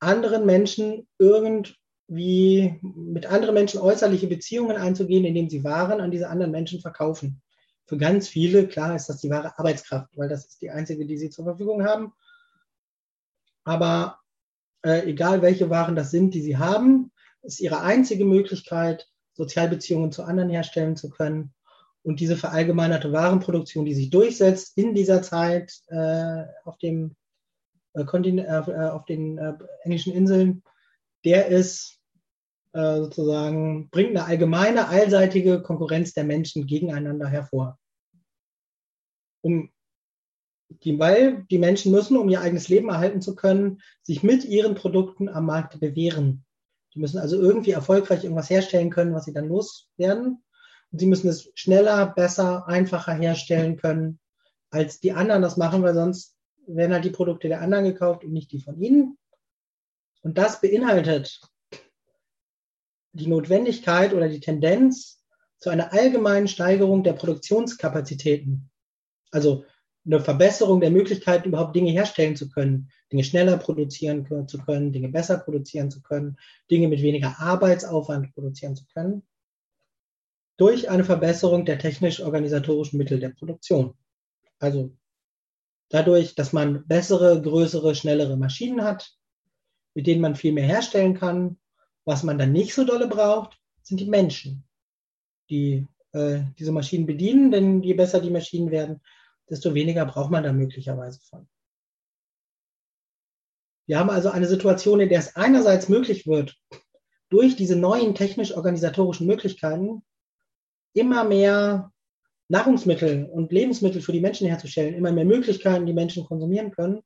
anderen Menschen irgendwie mit anderen Menschen äußerliche Beziehungen einzugehen, indem sie Waren an diese anderen Menschen verkaufen. Für ganz viele, klar, ist das die wahre Arbeitskraft, weil das ist die einzige, die sie zur Verfügung haben. Aber äh, egal welche Waren das sind, die sie haben, ist ihre einzige Möglichkeit, Sozialbeziehungen zu anderen herstellen zu können. Und diese verallgemeinerte Warenproduktion, die sich durchsetzt in dieser Zeit äh, auf, dem, äh, Kontin äh, auf den äh, englischen Inseln, der ist äh, sozusagen, bringt eine allgemeine, allseitige Konkurrenz der Menschen gegeneinander hervor. Um die, weil die Menschen müssen, um ihr eigenes Leben erhalten zu können, sich mit ihren Produkten am Markt bewähren. Die müssen also irgendwie erfolgreich irgendwas herstellen können, was sie dann loswerden. Und sie müssen es schneller, besser, einfacher herstellen können, als die anderen das machen, weil sonst werden halt die Produkte der anderen gekauft und nicht die von ihnen. Und das beinhaltet die Notwendigkeit oder die Tendenz zu einer allgemeinen Steigerung der Produktionskapazitäten. Also eine Verbesserung der Möglichkeit, überhaupt Dinge herstellen zu können, Dinge schneller produzieren zu können, Dinge besser produzieren zu können, Dinge mit weniger Arbeitsaufwand produzieren zu können, durch eine Verbesserung der technisch-organisatorischen Mittel der Produktion. Also dadurch, dass man bessere, größere, schnellere Maschinen hat, mit denen man viel mehr herstellen kann. Was man dann nicht so dolle braucht, sind die Menschen, die äh, diese Maschinen bedienen, denn je besser die Maschinen werden, desto weniger braucht man da möglicherweise von. Wir haben also eine Situation, in der es einerseits möglich wird, durch diese neuen technisch-organisatorischen Möglichkeiten immer mehr Nahrungsmittel und Lebensmittel für die Menschen herzustellen, immer mehr Möglichkeiten, die Menschen konsumieren können,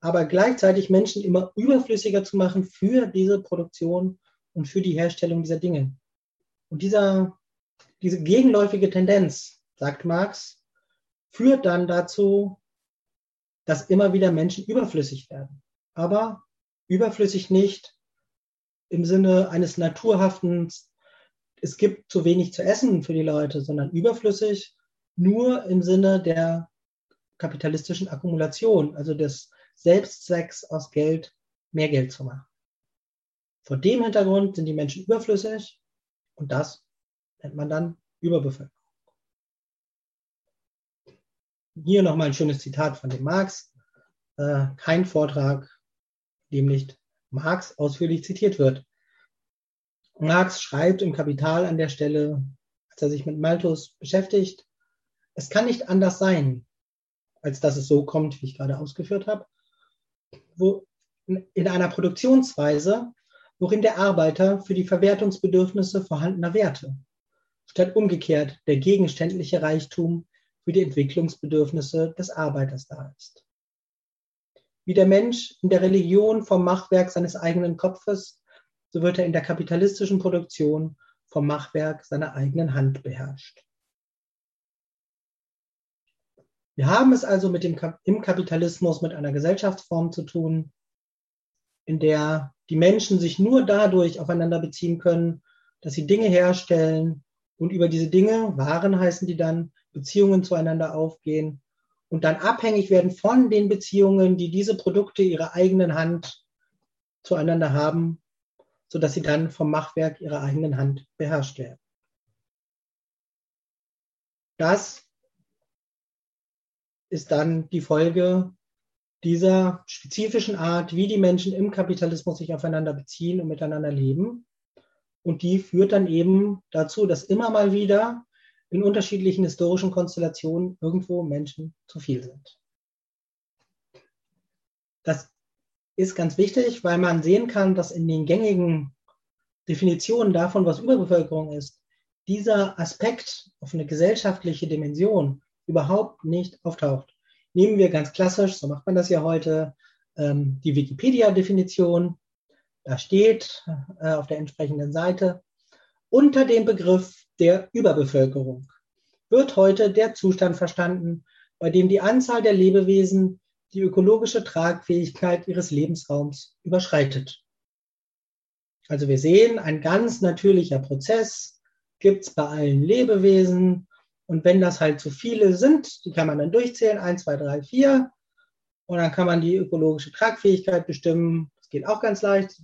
aber gleichzeitig Menschen immer überflüssiger zu machen für diese Produktion und für die Herstellung dieser Dinge. Und dieser, diese gegenläufige Tendenz, sagt Marx, führt dann dazu, dass immer wieder Menschen überflüssig werden. Aber überflüssig nicht im Sinne eines naturhaften, es gibt zu wenig zu essen für die Leute, sondern überflüssig nur im Sinne der kapitalistischen Akkumulation, also des Selbstzwecks aus Geld mehr Geld zu machen. Vor dem Hintergrund sind die Menschen überflüssig und das nennt man dann Überbevölkerung. Hier nochmal ein schönes Zitat von dem Marx. Äh, kein Vortrag, dem nicht Marx ausführlich zitiert wird. Marx schreibt im Kapital an der Stelle, als er sich mit Malthus beschäftigt, es kann nicht anders sein, als dass es so kommt, wie ich gerade ausgeführt habe, wo in einer Produktionsweise, worin der Arbeiter für die Verwertungsbedürfnisse vorhandener Werte statt umgekehrt der gegenständliche Reichtum für die Entwicklungsbedürfnisse des Arbeiters da ist. Wie der Mensch in der Religion vom Machwerk seines eigenen Kopfes, so wird er in der kapitalistischen Produktion vom Machwerk seiner eigenen Hand beherrscht. Wir haben es also mit dem, im Kapitalismus mit einer Gesellschaftsform zu tun, in der die Menschen sich nur dadurch aufeinander beziehen können, dass sie Dinge herstellen und über diese Dinge, Waren heißen die dann, Beziehungen zueinander aufgehen und dann abhängig werden von den Beziehungen, die diese Produkte ihrer eigenen Hand zueinander haben, sodass sie dann vom Machwerk ihrer eigenen Hand beherrscht werden. Das ist dann die Folge dieser spezifischen Art, wie die Menschen im Kapitalismus sich aufeinander beziehen und miteinander leben. Und die führt dann eben dazu, dass immer mal wieder in unterschiedlichen historischen Konstellationen irgendwo Menschen zu viel sind. Das ist ganz wichtig, weil man sehen kann, dass in den gängigen Definitionen davon, was Überbevölkerung ist, dieser Aspekt auf eine gesellschaftliche Dimension überhaupt nicht auftaucht. Nehmen wir ganz klassisch, so macht man das ja heute, ähm, die Wikipedia-Definition. Da steht äh, auf der entsprechenden Seite, unter dem Begriff der Überbevölkerung wird heute der Zustand verstanden, bei dem die Anzahl der Lebewesen die ökologische Tragfähigkeit ihres Lebensraums überschreitet. Also wir sehen, ein ganz natürlicher Prozess gibt es bei allen Lebewesen. Und wenn das halt zu viele sind, die kann man dann durchzählen, 1, 2, 3, 4. Und dann kann man die ökologische Tragfähigkeit bestimmen. Das geht auch ganz leicht.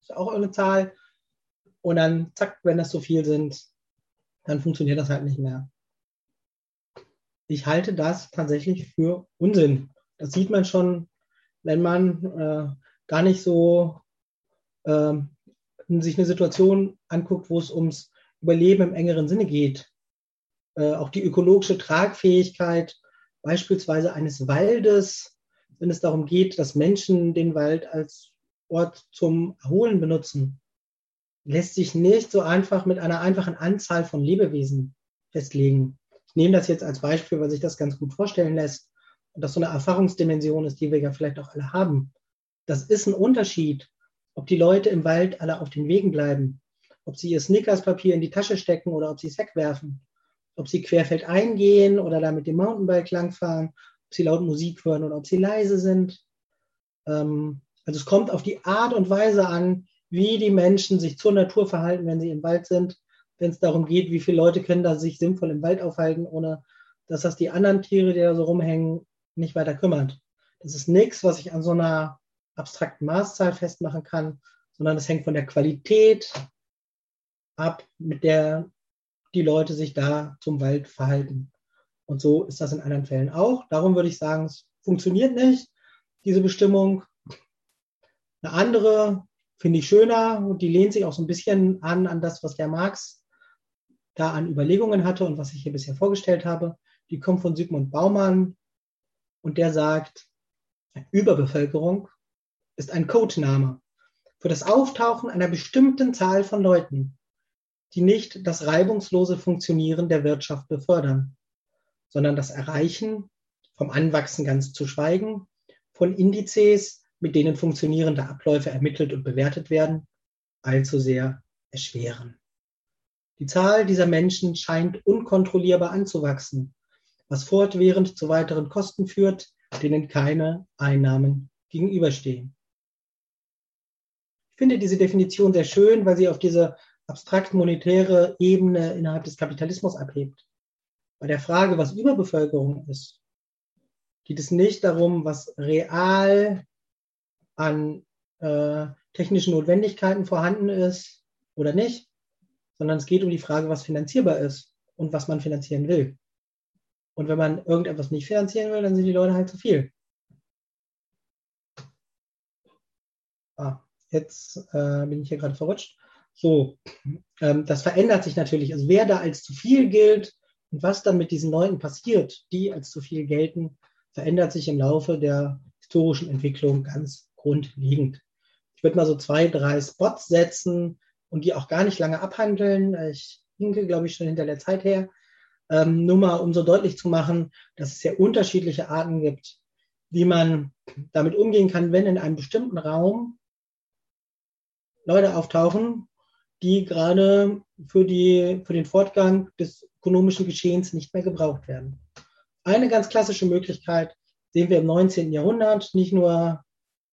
Ist auch eine Zahl. Und dann, zack, wenn das zu viel sind, dann funktioniert das halt nicht mehr. Ich halte das tatsächlich für Unsinn. Das sieht man schon, wenn man äh, gar nicht so äh, sich eine Situation anguckt, wo es ums Überleben im engeren Sinne geht äh, auch die ökologische Tragfähigkeit beispielsweise eines Waldes, wenn es darum geht, dass Menschen den Wald als Ort zum Erholen benutzen, lässt sich nicht so einfach mit einer einfachen Anzahl von Lebewesen festlegen. Ich nehme das jetzt als Beispiel, weil sich das ganz gut vorstellen lässt und das so eine Erfahrungsdimension ist, die wir ja vielleicht auch alle haben. Das ist ein Unterschied, ob die Leute im Wald alle auf den Wegen bleiben, ob sie ihr Snickerspapier in die Tasche stecken oder ob sie es wegwerfen ob sie querfeld eingehen oder da mit dem Mountainbike langfahren, ob sie laut Musik hören oder ob sie leise sind. Ähm, also es kommt auf die Art und Weise an, wie die Menschen sich zur Natur verhalten, wenn sie im Wald sind. Wenn es darum geht, wie viele Leute können da sich sinnvoll im Wald aufhalten, ohne dass das die anderen Tiere, die da so rumhängen, nicht weiter kümmert. Das ist nichts, was ich an so einer abstrakten Maßzahl festmachen kann, sondern es hängt von der Qualität ab, mit der die Leute sich da zum Wald verhalten. Und so ist das in anderen Fällen auch. Darum würde ich sagen, es funktioniert nicht, diese Bestimmung. Eine andere finde ich schöner und die lehnt sich auch so ein bisschen an, an das, was der Marx da an Überlegungen hatte und was ich hier bisher vorgestellt habe. Die kommt von Sigmund Baumann und der sagt, Überbevölkerung ist ein Codename für das Auftauchen einer bestimmten Zahl von Leuten, die nicht das reibungslose Funktionieren der Wirtschaft befördern, sondern das Erreichen, vom Anwachsen ganz zu schweigen, von Indizes, mit denen funktionierende Abläufe ermittelt und bewertet werden, allzu sehr erschweren. Die Zahl dieser Menschen scheint unkontrollierbar anzuwachsen, was fortwährend zu weiteren Kosten führt, denen keine Einnahmen gegenüberstehen. Ich finde diese Definition sehr schön, weil sie auf diese abstrakt monetäre Ebene innerhalb des Kapitalismus abhebt. Bei der Frage, was Überbevölkerung ist, geht es nicht darum, was real an äh, technischen Notwendigkeiten vorhanden ist oder nicht, sondern es geht um die Frage, was finanzierbar ist und was man finanzieren will. Und wenn man irgendetwas nicht finanzieren will, dann sind die Leute halt zu viel. Ah, jetzt äh, bin ich hier gerade verrutscht. So, ähm, das verändert sich natürlich. Also wer da als zu viel gilt und was dann mit diesen Leuten passiert, die als zu viel gelten, verändert sich im Laufe der historischen Entwicklung ganz grundlegend. Ich würde mal so zwei, drei Spots setzen und die auch gar nicht lange abhandeln. Ich hinke, glaube ich, schon hinter der Zeit her. Ähm, nur mal, um so deutlich zu machen, dass es sehr unterschiedliche Arten gibt, wie man damit umgehen kann, wenn in einem bestimmten Raum Leute auftauchen, die gerade für, die, für den Fortgang des ökonomischen Geschehens nicht mehr gebraucht werden. Eine ganz klassische Möglichkeit sehen wir im 19. Jahrhundert, nicht nur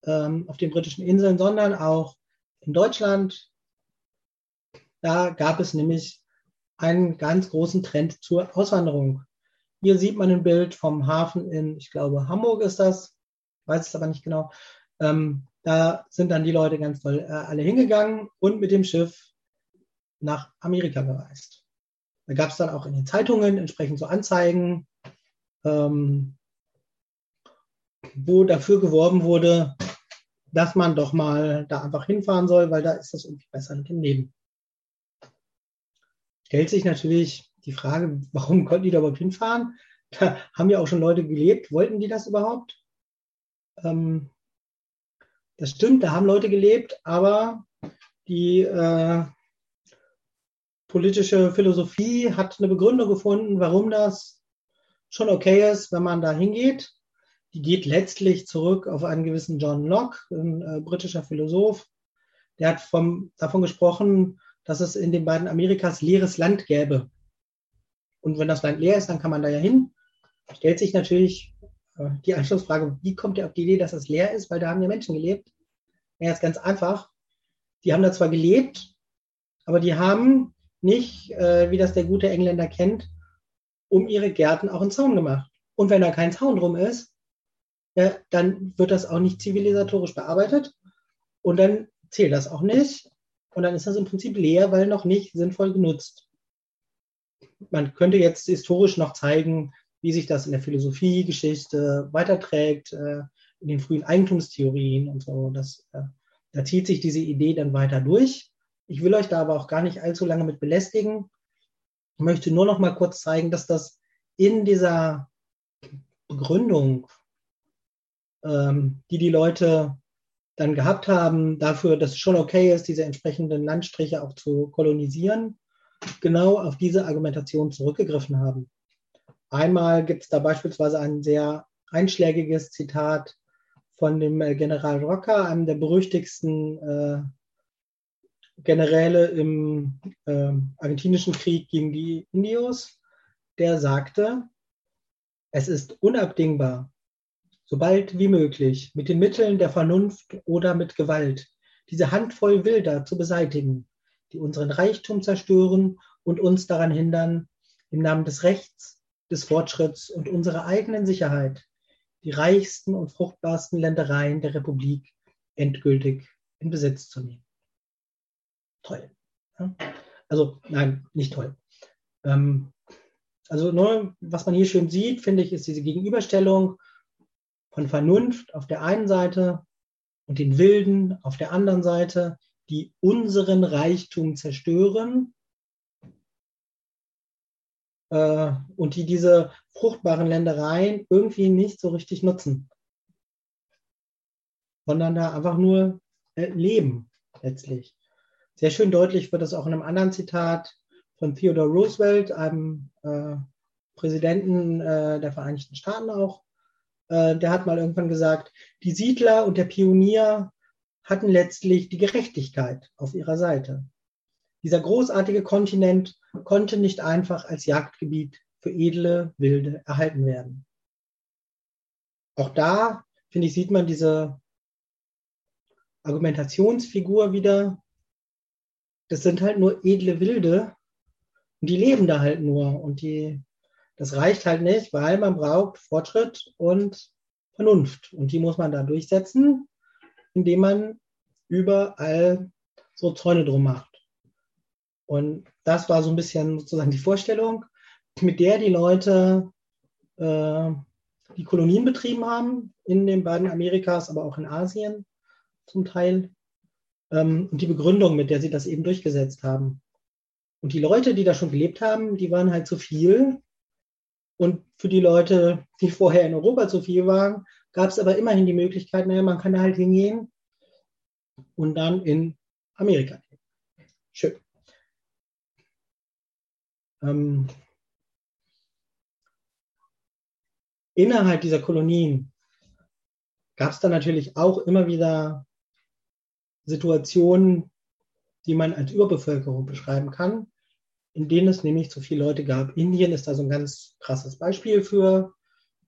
ähm, auf den britischen Inseln, sondern auch in Deutschland. Da gab es nämlich einen ganz großen Trend zur Auswanderung. Hier sieht man ein Bild vom Hafen in, ich glaube, Hamburg ist das, weiß es aber nicht genau. Ähm, da sind dann die Leute ganz toll äh, alle hingegangen und mit dem Schiff nach Amerika gereist. Da gab es dann auch in den Zeitungen entsprechend so Anzeigen, ähm, wo dafür geworben wurde, dass man doch mal da einfach hinfahren soll, weil da ist das irgendwie besser mit dem Leben. Stellt sich natürlich die Frage, warum konnten die da überhaupt hinfahren? Da haben ja auch schon Leute gelebt. Wollten die das überhaupt? Ähm, das stimmt, da haben Leute gelebt, aber die äh, politische Philosophie hat eine Begründung gefunden, warum das schon okay ist, wenn man da hingeht. Die geht letztlich zurück auf einen gewissen John Locke, ein äh, britischer Philosoph. Der hat vom, davon gesprochen, dass es in den beiden Amerikas leeres Land gäbe. Und wenn das Land leer ist, dann kann man da ja hin. Stellt sich natürlich äh, die Anschlussfrage, wie kommt er auf die Idee, dass es leer ist? Weil da haben ja Menschen gelebt. Ja, ist ganz einfach. Die haben da zwar gelebt, aber die haben nicht, äh, wie das der gute Engländer kennt, um ihre Gärten auch einen Zaun gemacht. Und wenn da kein Zaun drum ist, ja, dann wird das auch nicht zivilisatorisch bearbeitet und dann zählt das auch nicht und dann ist das im Prinzip leer, weil noch nicht sinnvoll genutzt. Man könnte jetzt historisch noch zeigen, wie sich das in der Philosophiegeschichte weiterträgt, äh, in den frühen Eigentumstheorien und so. Das, äh, da zieht sich diese Idee dann weiter durch. Ich will euch da aber auch gar nicht allzu lange mit belästigen. Ich möchte nur noch mal kurz zeigen, dass das in dieser Begründung, ähm, die die Leute dann gehabt haben, dafür, dass es schon okay ist, diese entsprechenden Landstriche auch zu kolonisieren, genau auf diese Argumentation zurückgegriffen haben. Einmal gibt es da beispielsweise ein sehr einschlägiges Zitat von dem äh, General Roca, einem der berüchtigsten äh, Generäle im äh, argentinischen Krieg gegen die Indios, der sagte, es ist unabdingbar, sobald wie möglich, mit den Mitteln der Vernunft oder mit Gewalt, diese Handvoll Wilder zu beseitigen, die unseren Reichtum zerstören und uns daran hindern, im Namen des Rechts, des Fortschritts und unserer eigenen Sicherheit die reichsten und fruchtbarsten Ländereien der Republik endgültig in Besitz zu nehmen toll. Also nein, nicht toll. Ähm, also nur, was man hier schön sieht, finde ich, ist diese Gegenüberstellung von Vernunft auf der einen Seite und den Wilden auf der anderen Seite, die unseren Reichtum zerstören äh, und die diese fruchtbaren Ländereien irgendwie nicht so richtig nutzen, sondern da einfach nur äh, leben letztlich. Sehr schön deutlich wird das auch in einem anderen Zitat von Theodore Roosevelt, einem äh, Präsidenten äh, der Vereinigten Staaten auch. Äh, der hat mal irgendwann gesagt, die Siedler und der Pionier hatten letztlich die Gerechtigkeit auf ihrer Seite. Dieser großartige Kontinent konnte nicht einfach als Jagdgebiet für edle Wilde erhalten werden. Auch da, finde ich, sieht man diese Argumentationsfigur wieder, das sind halt nur edle Wilde und die leben da halt nur und die, das reicht halt nicht, weil man braucht Fortschritt und Vernunft und die muss man da durchsetzen, indem man überall so Zäune drum macht. Und das war so ein bisschen sozusagen die Vorstellung, mit der die Leute äh, die Kolonien betrieben haben in den beiden Amerikas, aber auch in Asien zum Teil. Ähm, und die Begründung, mit der sie das eben durchgesetzt haben. Und die Leute, die da schon gelebt haben, die waren halt zu viel. Und für die Leute, die vorher in Europa zu viel waren, gab es aber immerhin die Möglichkeit, naja, man kann da halt hingehen und dann in Amerika leben. Schön. Ähm, innerhalb dieser Kolonien gab es dann natürlich auch immer wieder Situationen, die man als Überbevölkerung beschreiben kann, in denen es nämlich zu viele Leute gab. Indien ist da so ein ganz krasses Beispiel für,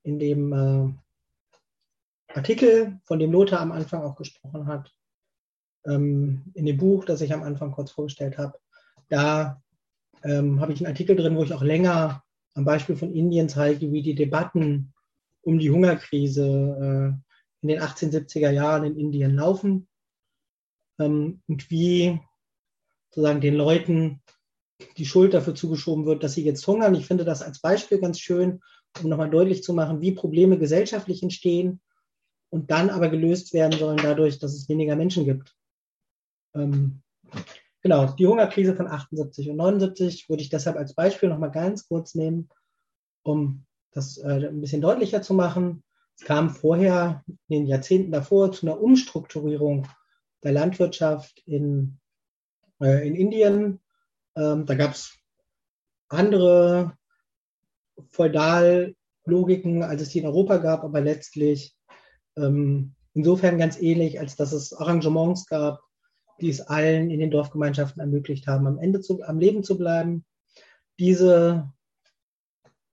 in dem äh, Artikel, von dem Lothar am Anfang auch gesprochen hat, ähm, in dem Buch, das ich am Anfang kurz vorgestellt habe. Da ähm, habe ich einen Artikel drin, wo ich auch länger am Beispiel von Indien zeige, wie die Debatten um die Hungerkrise äh, in den 1870er Jahren in Indien laufen ähm, und wie sozusagen den Leuten die Schuld dafür zugeschoben wird, dass sie jetzt hungern. Ich finde das als Beispiel ganz schön, um nochmal deutlich zu machen, wie Probleme gesellschaftlich entstehen und dann aber gelöst werden sollen dadurch, dass es weniger Menschen gibt. Ähm, genau, die Hungerkrise von 78 und 79 würde ich deshalb als Beispiel nochmal ganz kurz nehmen, um das äh, ein bisschen deutlicher zu machen. Es kam vorher in den Jahrzehnten davor zu einer Umstrukturierung der Landwirtschaft in, äh, in Indien. Ähm, da gab es andere Feudallogiken, als es die in Europa gab, aber letztlich ähm, insofern ganz ähnlich, als dass es Arrangements gab, die es allen in den Dorfgemeinschaften ermöglicht haben, am Ende zu, am Leben zu bleiben. Diese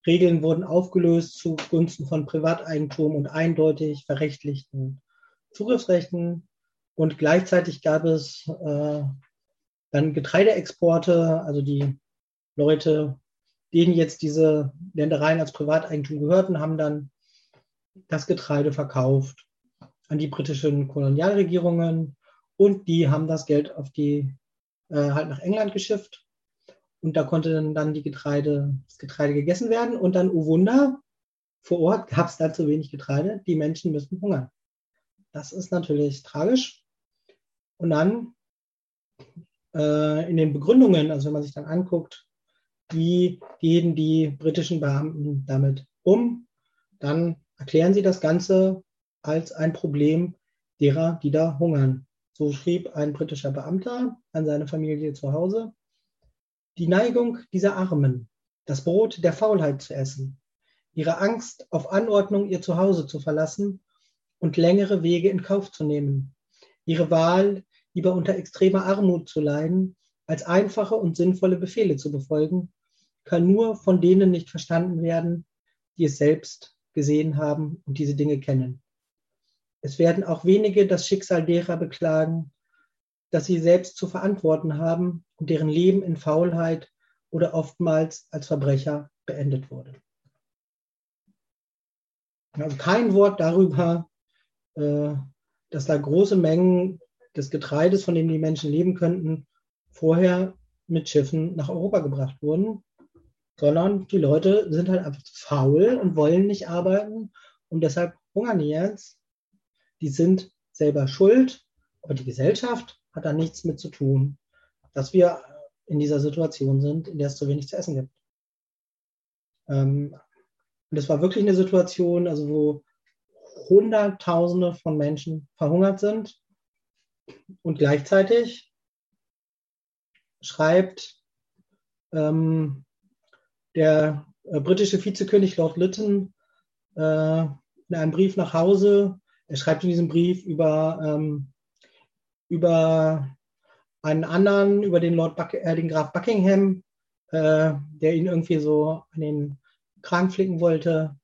Regeln wurden aufgelöst zugunsten von Privateigentum und eindeutig verrechtlichten Zugriffsrechten. Und gleichzeitig gab es äh, dann Getreideexporte, also die Leute, denen jetzt diese Ländereien als Privateigentum gehörten, haben dann das Getreide verkauft an die britischen Kolonialregierungen und die haben das Geld auf die äh, halt nach England geschifft und da konnte dann, die Getreide, das Getreide gegessen werden. Und dann, oh Wunder, vor Ort gab es dann zu wenig Getreide. Die Menschen müssen hungern. Das ist natürlich tragisch. Und dann äh, in den Begründungen, also wenn man sich dann anguckt, wie gehen die britischen Beamten damit um, dann erklären sie das Ganze als ein Problem derer, die da hungern. So schrieb ein britischer Beamter an seine Familie zu Hause. Die Neigung dieser Armen, das Brot der Faulheit zu essen, ihre Angst, auf Anordnung ihr Zuhause zu verlassen und längere Wege in Kauf zu nehmen, ihre Wahl, lieber unter extremer Armut zu leiden, als einfache und sinnvolle Befehle zu befolgen, kann nur von denen nicht verstanden werden, die es selbst gesehen haben und diese Dinge kennen. Es werden auch wenige das Schicksal derer beklagen, das sie selbst zu verantworten haben und deren Leben in Faulheit oder oftmals als Verbrecher beendet wurde. Also kein Wort darüber, äh, dass da große Mengen des Getreides, von dem die Menschen leben könnten, vorher mit Schiffen nach Europa gebracht wurden, sondern die Leute sind halt einfach faul und wollen nicht arbeiten und deshalb hungern die jetzt. Die sind selber schuld, aber die Gesellschaft hat da nichts mit zu tun, dass wir in dieser Situation sind, in der es zu wenig zu essen gibt. Ähm, und es war wirklich eine Situation, also wo Hunderttausende von Menschen verhungert sind und gleichzeitig schreibt ähm, der äh, britische Vizekönig Lord Lytton äh, in einem Brief nach Hause, er schreibt in diesem Brief über, ähm, über einen anderen, über den Lord Buck äh, den Graf Buckingham, äh, der ihn irgendwie so an den Kragen flicken wollte,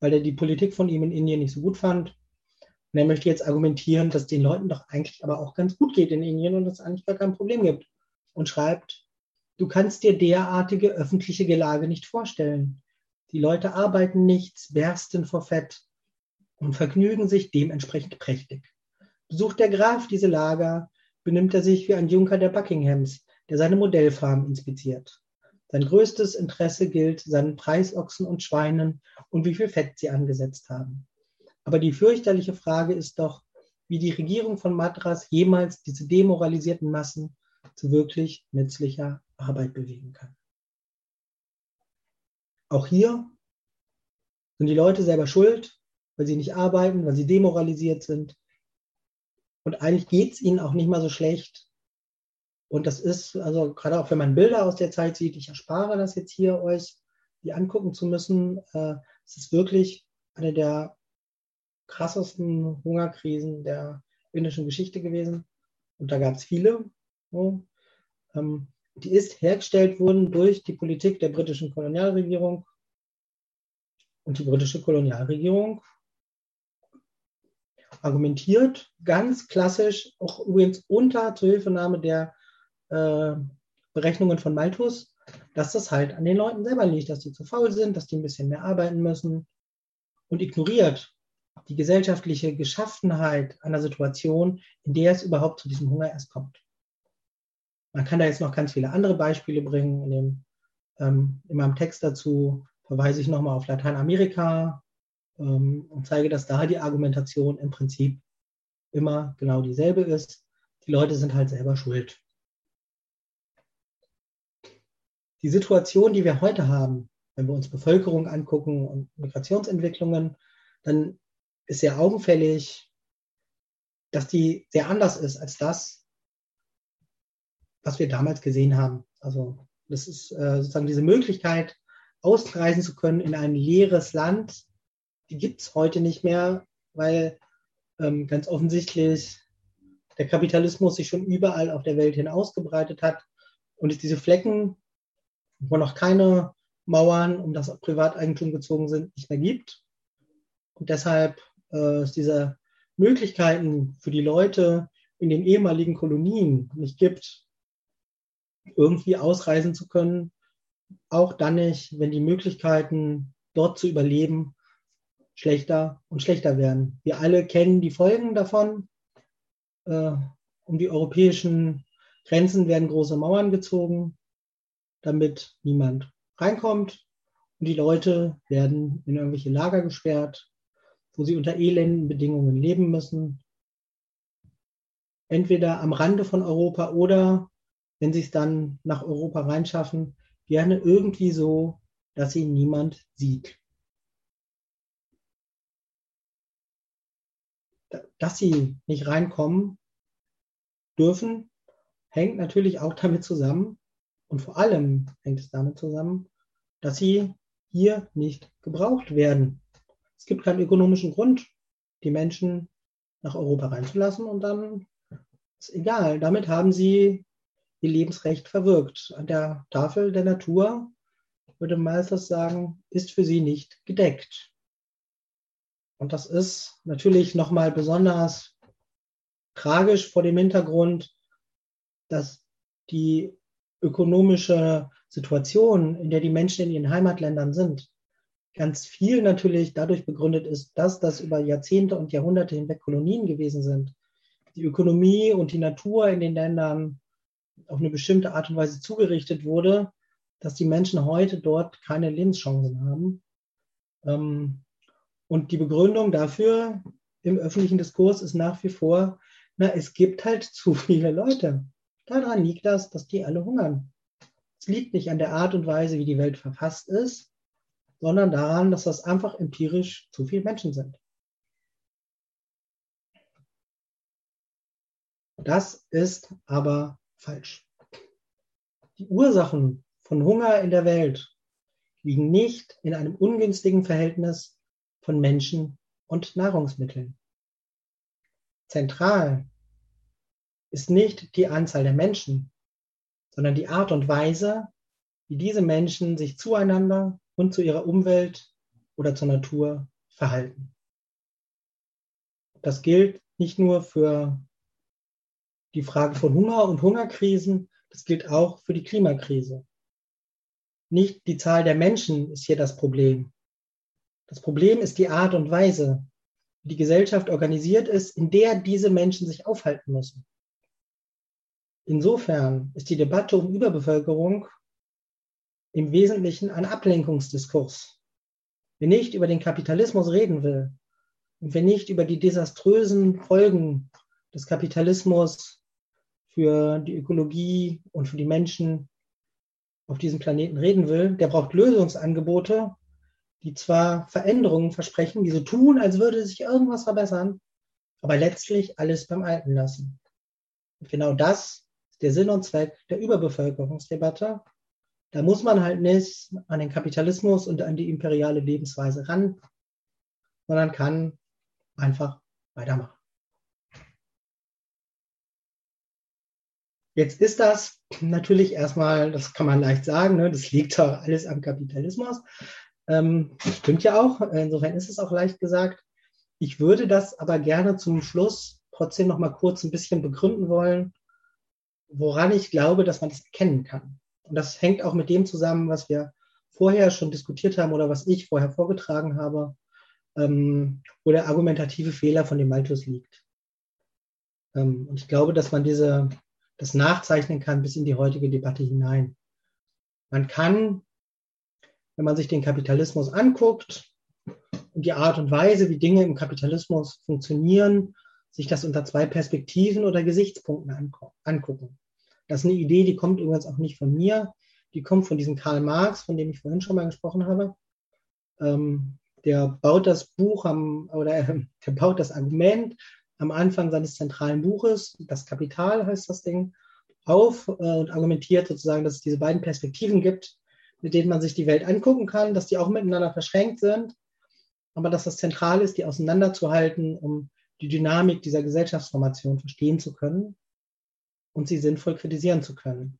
weil er die Politik von ihm in Indien nicht so gut fand. Und er möchte jetzt argumentieren, dass den Leuten doch eigentlich aber auch ganz gut geht in Indien und es eigentlich gar kein Problem gibt. Und schreibt, du kannst dir derartige öffentliche Gelage nicht vorstellen. Die Leute arbeiten nichts, bersten vor Fett und vergnügen sich dementsprechend prächtig. Besucht der Graf diese Lager, benimmt er sich wie ein Junker der Buckinghams, der seine Modellfarm inspiziert. Sein größtes Interesse gilt seinen Preisochsen und Schweinen und wie viel Fett sie angesetzt haben. Aber die fürchterliche Frage ist doch, wie die Regierung von Madras jemals diese demoralisierten Massen zu wirklich nützlicher Arbeit bewegen kann. Auch hier sind die Leute selber schuld, weil sie nicht arbeiten, weil sie demoralisiert sind. Und eigentlich geht es ihnen auch nicht mal so schlecht. Und das ist, also gerade auch wenn man Bilder aus der Zeit sieht, ich erspare das jetzt hier euch, die angucken zu müssen. Äh, es ist wirklich eine der krassesten Hungerkrisen der indischen Geschichte gewesen. Und da gab es viele. So. Ähm, die ist hergestellt worden durch die Politik der britischen Kolonialregierung. Und die britische Kolonialregierung argumentiert ganz klassisch, auch übrigens unter Zuhilfenahme der äh, Berechnungen von Malthus, dass das halt an den Leuten selber liegt, dass die zu faul sind, dass die ein bisschen mehr arbeiten müssen und ignoriert die gesellschaftliche Geschaffenheit einer Situation, in der es überhaupt zu diesem Hunger erst kommt. Man kann da jetzt noch ganz viele andere Beispiele bringen. In, dem, ähm, in meinem Text dazu verweise ich nochmal auf Lateinamerika ähm, und zeige, dass da die Argumentation im Prinzip immer genau dieselbe ist. Die Leute sind halt selber schuld. Die Situation, die wir heute haben, wenn wir uns Bevölkerung angucken und Migrationsentwicklungen, dann ist sehr augenfällig, dass die sehr anders ist als das, was wir damals gesehen haben. Also das ist äh, sozusagen diese Möglichkeit, ausreisen zu können in ein leeres Land, die gibt es heute nicht mehr, weil ähm, ganz offensichtlich der Kapitalismus sich schon überall auf der Welt hin ausgebreitet hat und es diese Flecken, wo noch keine Mauern um das Privateigentum gezogen sind, nicht mehr gibt. Und deshalb äh, es diese Möglichkeiten für die Leute in den ehemaligen Kolonien nicht gibt, irgendwie ausreisen zu können, auch dann nicht, wenn die Möglichkeiten dort zu überleben schlechter und schlechter werden. Wir alle kennen die Folgen davon. Äh, um die europäischen Grenzen werden große Mauern gezogen, damit niemand reinkommt. Und die Leute werden in irgendwelche Lager gesperrt, wo sie unter elenden Bedingungen leben müssen. Entweder am Rande von Europa oder, wenn sie es dann nach Europa reinschaffen, gerne irgendwie so, dass sie niemand sieht. dass sie nicht reinkommen dürfen, hängt natürlich auch damit zusammen und vor allem hängt es damit zusammen, dass sie hier nicht gebraucht werden. Es gibt keinen ökonomischen Grund, die Menschen nach Europa reinzulassen und dann ist egal. Damit haben sie ihr Lebensrecht verwirkt. An der Tafel der Natur, würde Malthus sagen, ist für sie nicht gedeckt. Und das ist natürlich nochmal besonders tragisch vor dem Hintergrund, dass die ökonomische Situation, in der die Menschen in ihren Heimatländern sind, ganz viel natürlich dadurch begründet ist, dass das über Jahrzehnte und Jahrhunderte hinweg Kolonien gewesen sind. Die Ökonomie und die Natur in den Ländern auf eine bestimmte Art und Weise zugerichtet wurde, dass die Menschen heute dort keine Lebenschancen haben. Ähm, und die Begründung dafür im öffentlichen Diskurs ist nach wie vor, na, es gibt halt zu viele Leute. Daran liegt das, dass die alle hungern. Es liegt nicht an der Art und Weise, wie die Welt verfasst ist, sondern daran, dass das einfach empirisch zu viele Menschen sind. Das ist aber falsch. Die Ursachen von Hunger in der Welt liegen nicht in einem ungünstigen Verhältnis von Menschen und Nahrungsmitteln. Zentral ist nicht die Anzahl der Menschen, sondern die Art und Weise, wie diese Menschen sich zueinander und zu ihrer Umwelt oder zur Natur verhalten. Das gilt nicht nur für die Frage von Hunger und Hungerkrisen, das gilt auch für die Klimakrise. Nicht die Zahl der Menschen ist hier das Problem, das Problem ist die Art und Weise, wie die Gesellschaft organisiert ist, in der diese Menschen sich aufhalten müssen. Insofern ist die Debatte um Überbevölkerung im Wesentlichen ein Ablenkungsdiskurs. Wer nicht über den Kapitalismus reden will und wer nicht über die desaströsen Folgen des Kapitalismus für die Ökologie und für die Menschen auf diesem Planeten reden will, der braucht Lösungsangebote, die zwar Veränderungen versprechen, die so tun, als würde sich irgendwas verbessern, aber letztlich alles beim Alten lassen. Und genau das ist der Sinn und Zweck der Überbevölkerungsdebatte. Da muss man halt nicht an den Kapitalismus und an die imperiale Lebensweise ran, sondern kann einfach weitermachen. Jetzt ist das natürlich erstmal, das kann man leicht sagen, ne, das liegt doch alles am Kapitalismus. Ähm, stimmt ja auch, insofern ist es auch leicht gesagt. Ich würde das aber gerne zum Schluss trotzdem noch mal kurz ein bisschen begründen wollen, woran ich glaube, dass man das erkennen kann. Und das hängt auch mit dem zusammen, was wir vorher schon diskutiert haben oder was ich vorher vorgetragen habe, ähm, wo der argumentative Fehler von dem Malthus liegt. Ähm, und ich glaube, dass man diese, das nachzeichnen kann bis in die heutige Debatte hinein. Man kann, wenn man sich den Kapitalismus anguckt und die Art und Weise, wie Dinge im Kapitalismus funktionieren, sich das unter zwei Perspektiven oder Gesichtspunkten angucken. Das ist eine Idee, die kommt übrigens auch nicht von mir, die kommt von diesem Karl Marx, von dem ich vorhin schon mal gesprochen habe. Ähm, der baut das Buch am, oder der baut das Argument am Anfang seines zentralen Buches, das Kapital heißt das Ding, auf äh, und argumentiert sozusagen, dass es diese beiden Perspektiven gibt, mit denen man sich die Welt angucken kann, dass die auch miteinander verschränkt sind, aber dass das zentral ist, die auseinanderzuhalten, um die Dynamik dieser Gesellschaftsformation verstehen zu können und sie sinnvoll kritisieren zu können.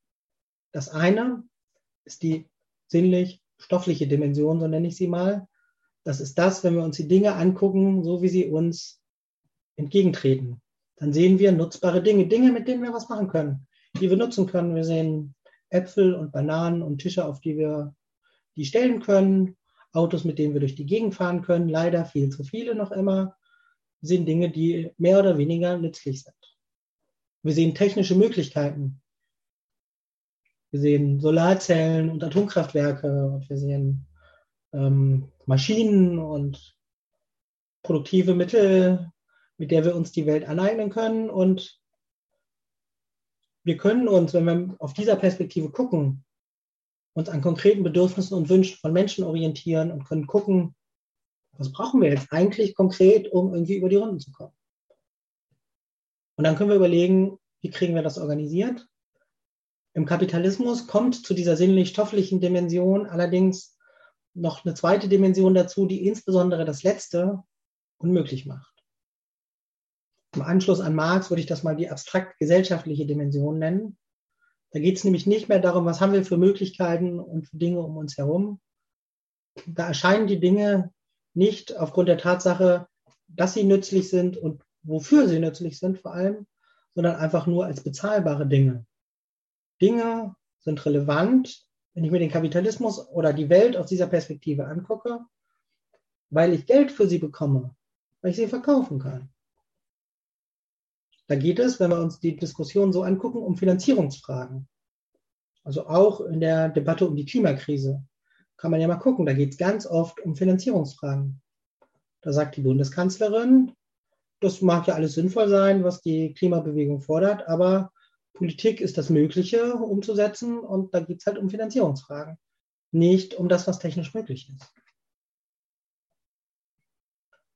Das eine ist die sinnlich-stoffliche Dimension, so nenne ich sie mal. Das ist das, wenn wir uns die Dinge angucken, so wie sie uns entgegentreten. Dann sehen wir nutzbare Dinge, Dinge, mit denen wir was machen können, die wir nutzen können. Wir sehen Äpfel und Bananen und Tische, auf die wir die stellen können, Autos, mit denen wir durch die Gegend fahren können, leider viel zu viele noch immer, sind Dinge, die mehr oder weniger nützlich sind. Wir sehen technische Möglichkeiten. Wir sehen Solarzellen und Atomkraftwerke und wir sehen ähm, Maschinen und produktive Mittel, mit der wir uns die Welt aneignen können. Und wir können uns, wenn wir auf dieser Perspektive gucken, uns an konkreten Bedürfnissen und Wünschen von Menschen orientieren und können gucken, was brauchen wir jetzt eigentlich konkret, um irgendwie über die Runden zu kommen. Und dann können wir überlegen, wie kriegen wir das organisiert. Im Kapitalismus kommt zu dieser sinnlich-stofflichen Dimension allerdings noch eine zweite Dimension dazu, die insbesondere das Letzte unmöglich macht. Im Anschluss an Marx würde ich das mal die abstrakt gesellschaftliche Dimension nennen. Da geht es nämlich nicht mehr darum, was haben wir für Möglichkeiten und für Dinge um uns herum. Da erscheinen die Dinge nicht aufgrund der Tatsache, dass sie nützlich sind und wofür sie nützlich sind vor allem, sondern einfach nur als bezahlbare Dinge. Dinge sind relevant, wenn ich mir den Kapitalismus oder die Welt aus dieser Perspektive angucke, weil ich Geld für sie bekomme, weil ich sie verkaufen kann. Da geht es, wenn wir uns die Diskussion so angucken, um Finanzierungsfragen. Also auch in der Debatte um die Klimakrise kann man ja mal gucken, da geht es ganz oft um Finanzierungsfragen. Da sagt die Bundeskanzlerin, das mag ja alles sinnvoll sein, was die Klimabewegung fordert, aber Politik ist das Mögliche umzusetzen und da geht es halt um Finanzierungsfragen, nicht um das, was technisch möglich ist.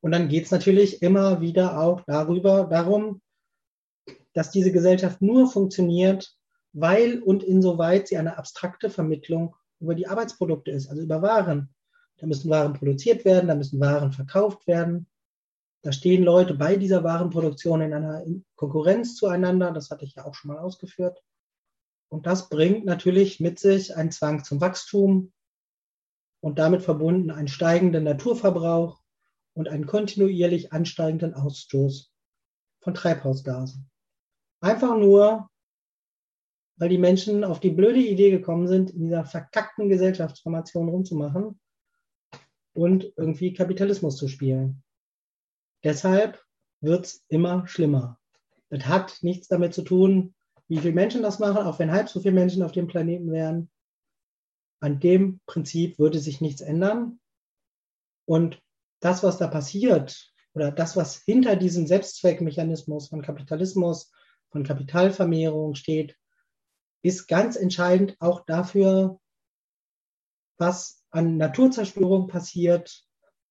Und dann geht es natürlich immer wieder auch darüber, darum, dass diese Gesellschaft nur funktioniert, weil und insoweit sie eine abstrakte Vermittlung über die Arbeitsprodukte ist, also über Waren. Da müssen Waren produziert werden, da müssen Waren verkauft werden. Da stehen Leute bei dieser Warenproduktion in einer Konkurrenz zueinander. Das hatte ich ja auch schon mal ausgeführt. Und das bringt natürlich mit sich einen Zwang zum Wachstum und damit verbunden einen steigenden Naturverbrauch und einen kontinuierlich ansteigenden Ausstoß von Treibhausgasen. Einfach nur, weil die Menschen auf die blöde Idee gekommen sind, in dieser verkackten Gesellschaftsformation rumzumachen und irgendwie Kapitalismus zu spielen. Deshalb wird es immer schlimmer. Das hat nichts damit zu tun, wie viele Menschen das machen, auch wenn halb so viele Menschen auf dem Planeten wären. An dem Prinzip würde sich nichts ändern. Und das, was da passiert, oder das, was hinter diesem Selbstzweckmechanismus von Kapitalismus, von Kapitalvermehrung steht, ist ganz entscheidend auch dafür, was an Naturzerstörung passiert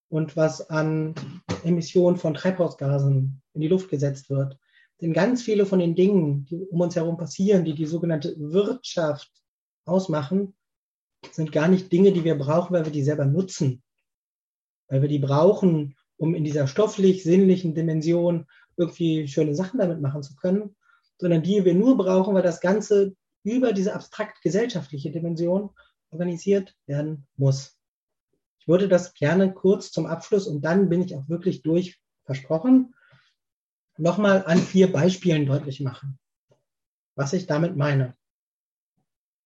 und was an Emissionen von Treibhausgasen in die Luft gesetzt wird. Denn ganz viele von den Dingen, die um uns herum passieren, die die sogenannte Wirtschaft ausmachen, sind gar nicht Dinge, die wir brauchen, weil wir die selber nutzen. Weil wir die brauchen, um in dieser stofflich-sinnlichen Dimension irgendwie schöne Sachen damit machen zu können, sondern die wir nur brauchen, weil das Ganze über diese abstrakt gesellschaftliche Dimension organisiert werden muss. Ich würde das gerne kurz zum Abschluss und dann bin ich auch wirklich durch versprochen, nochmal an vier Beispielen deutlich machen, was ich damit meine.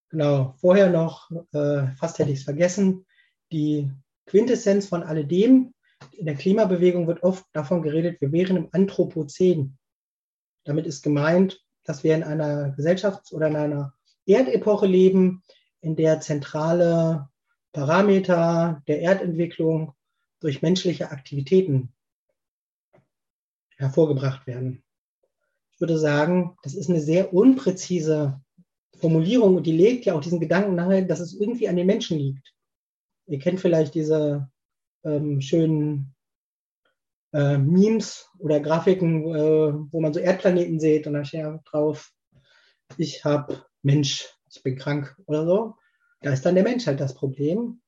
Genau, vorher noch, äh, fast hätte ich es vergessen, die Quintessenz von alledem. In der Klimabewegung wird oft davon geredet, wir wären im Anthropozän. Damit ist gemeint, dass wir in einer Gesellschafts- oder in einer Erdepoche leben, in der zentrale Parameter der Erdentwicklung durch menschliche Aktivitäten hervorgebracht werden. Ich würde sagen, das ist eine sehr unpräzise Formulierung und die legt ja auch diesen Gedanken nahe, dass es irgendwie an den Menschen liegt. Ihr kennt vielleicht diese ähm, schönen äh, Memes oder Grafiken, äh, wo man so Erdplaneten sieht und da steht drauf, ich habe Mensch, ich bin krank oder so. Da ist dann der Mensch halt das Problem.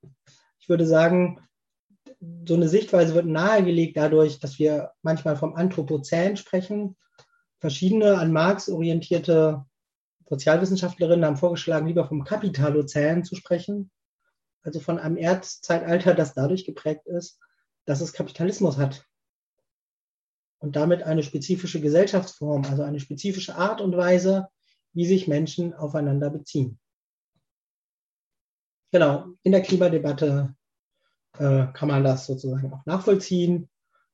Ich würde sagen, so eine Sichtweise wird nahegelegt dadurch, dass wir manchmal vom Anthropozän sprechen. Verschiedene an Marx orientierte Sozialwissenschaftlerinnen haben vorgeschlagen, lieber vom Kapitalozän zu sprechen, also von einem Erdzeitalter, das dadurch geprägt ist, dass es Kapitalismus hat und damit eine spezifische Gesellschaftsform, also eine spezifische Art und Weise, wie sich Menschen aufeinander beziehen. Genau, in der Klimadebatte äh, kann man das sozusagen auch nachvollziehen.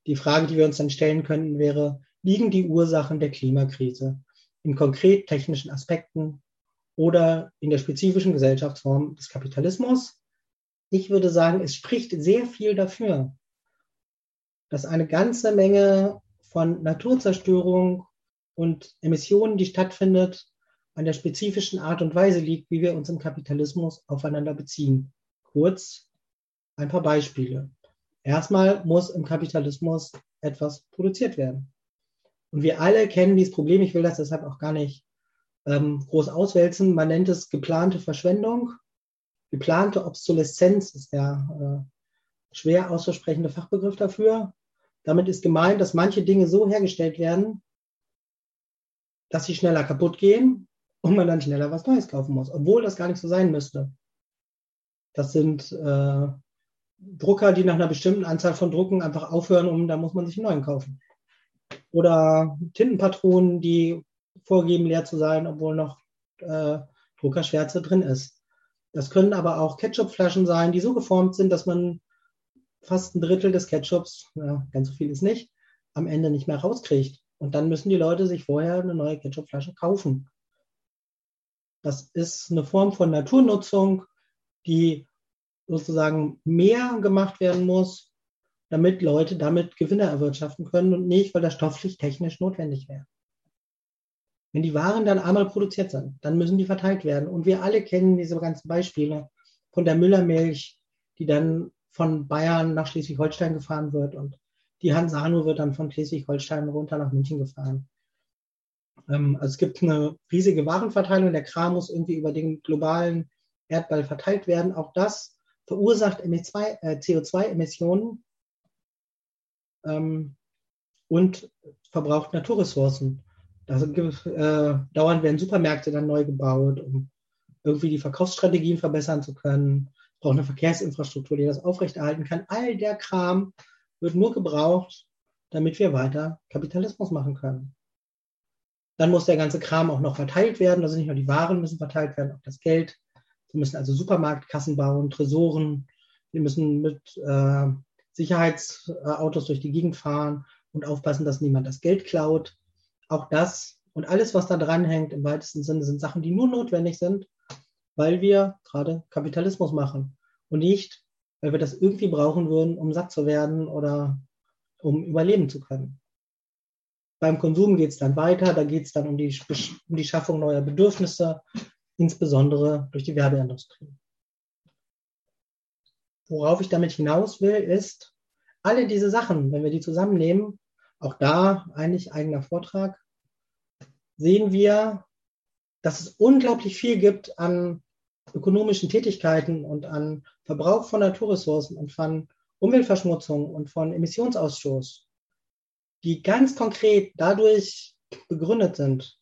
Die Frage, die wir uns dann stellen könnten, wäre, liegen die Ursachen der Klimakrise in konkret technischen Aspekten oder in der spezifischen Gesellschaftsform des Kapitalismus? Ich würde sagen, es spricht sehr viel dafür, dass eine ganze Menge von Naturzerstörung und Emissionen, die stattfindet, an der spezifischen Art und Weise liegt, wie wir uns im Kapitalismus aufeinander beziehen. Kurz ein paar Beispiele. Erstmal muss im Kapitalismus etwas produziert werden. Und wir alle kennen dieses Problem. Ich will das deshalb auch gar nicht ähm, groß auswälzen. Man nennt es geplante Verschwendung. Geplante Obsoleszenz ist der äh, schwer auszusprechende Fachbegriff dafür. Damit ist gemeint, dass manche Dinge so hergestellt werden, dass sie schneller kaputt gehen und man dann schneller was Neues kaufen muss, obwohl das gar nicht so sein müsste. Das sind äh, Drucker, die nach einer bestimmten Anzahl von Drucken einfach aufhören und da muss man sich einen neuen kaufen. Oder Tintenpatronen, die vorgeben, leer zu sein, obwohl noch äh, Druckerschwärze drin ist. Das können aber auch Ketchupflaschen sein, die so geformt sind, dass man fast ein Drittel des Ketchups, ja, ganz so viel ist nicht, am Ende nicht mehr rauskriegt. Und dann müssen die Leute sich vorher eine neue Ketchupflasche kaufen. Das ist eine Form von Naturnutzung, die sozusagen mehr gemacht werden muss, damit Leute damit Gewinne erwirtschaften können und nicht, weil das stofflich technisch notwendig wäre. Wenn die Waren dann einmal produziert sind, dann müssen die verteilt werden. Und wir alle kennen diese ganzen Beispiele von der Müllermilch, die dann von Bayern nach Schleswig-Holstein gefahren wird und die Hansano wird dann von Schleswig-Holstein runter nach München gefahren. Ähm, also es gibt eine riesige Warenverteilung. Der Kram muss irgendwie über den globalen Erdball verteilt werden. Auch das verursacht äh, CO2-Emissionen ähm, und verbraucht Naturressourcen. Also, äh, dauernd werden Supermärkte dann neu gebaut, um irgendwie die Verkaufsstrategien verbessern zu können. Es braucht eine Verkehrsinfrastruktur, die das aufrechterhalten kann. All der Kram wird nur gebraucht, damit wir weiter Kapitalismus machen können. Dann muss der ganze Kram auch noch verteilt werden. Also nicht nur die Waren müssen verteilt werden, auch das Geld. Wir müssen also Supermarktkassen bauen, Tresoren. Wir müssen mit äh, Sicherheitsautos durch die Gegend fahren und aufpassen, dass niemand das Geld klaut. Auch das und alles, was da dranhängt, im weitesten Sinne, sind Sachen, die nur notwendig sind, weil wir gerade Kapitalismus machen und nicht, weil wir das irgendwie brauchen würden, um satt zu werden oder um überleben zu können. Beim Konsum geht es dann weiter, da geht es dann um die, um die Schaffung neuer Bedürfnisse, insbesondere durch die Werbeindustrie. Worauf ich damit hinaus will, ist, alle diese Sachen, wenn wir die zusammennehmen, auch da eigentlich eigener Vortrag, sehen wir, dass es unglaublich viel gibt an ökonomischen Tätigkeiten und an Verbrauch von Naturressourcen und von Umweltverschmutzung und von Emissionsausstoß, die ganz konkret dadurch begründet sind,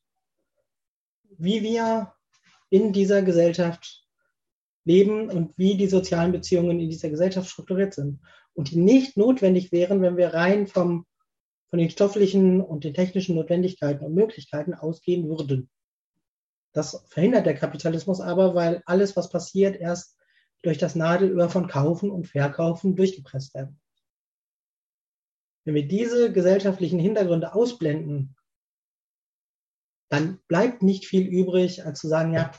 wie wir in dieser Gesellschaft leben und wie die sozialen Beziehungen in dieser Gesellschaft strukturiert sind und die nicht notwendig wären, wenn wir rein vom, von den stofflichen und den technischen Notwendigkeiten und Möglichkeiten ausgehen würden. Das verhindert der Kapitalismus aber, weil alles, was passiert, erst durch das Nadelöhr von Kaufen und Verkaufen durchgepresst werden. Wenn wir diese gesellschaftlichen Hintergründe ausblenden, dann bleibt nicht viel übrig, als zu sagen, ja,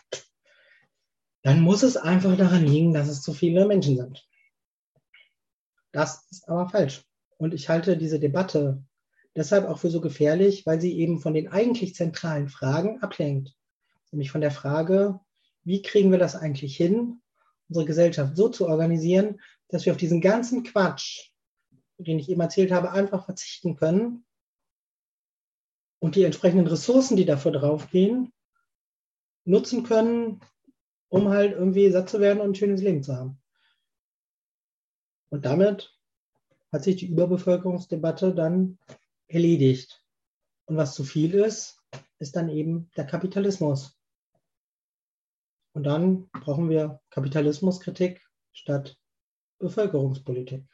dann muss es einfach daran liegen, dass es zu viele Menschen sind. Das ist aber falsch. Und ich halte diese Debatte deshalb auch für so gefährlich, weil sie eben von den eigentlich zentralen Fragen ablenkt. Nämlich von der Frage, wie kriegen wir das eigentlich hin, unsere Gesellschaft so zu organisieren, dass wir auf diesen ganzen Quatsch, den ich eben erzählt habe, einfach verzichten können und die entsprechenden Ressourcen, die dafür draufgehen, nutzen können, um halt irgendwie satt zu werden und ein schönes Leben zu haben. Und damit hat sich die Überbevölkerungsdebatte dann erledigt. Und was zu viel ist, ist dann eben der Kapitalismus. Und dann brauchen wir Kapitalismuskritik statt Bevölkerungspolitik.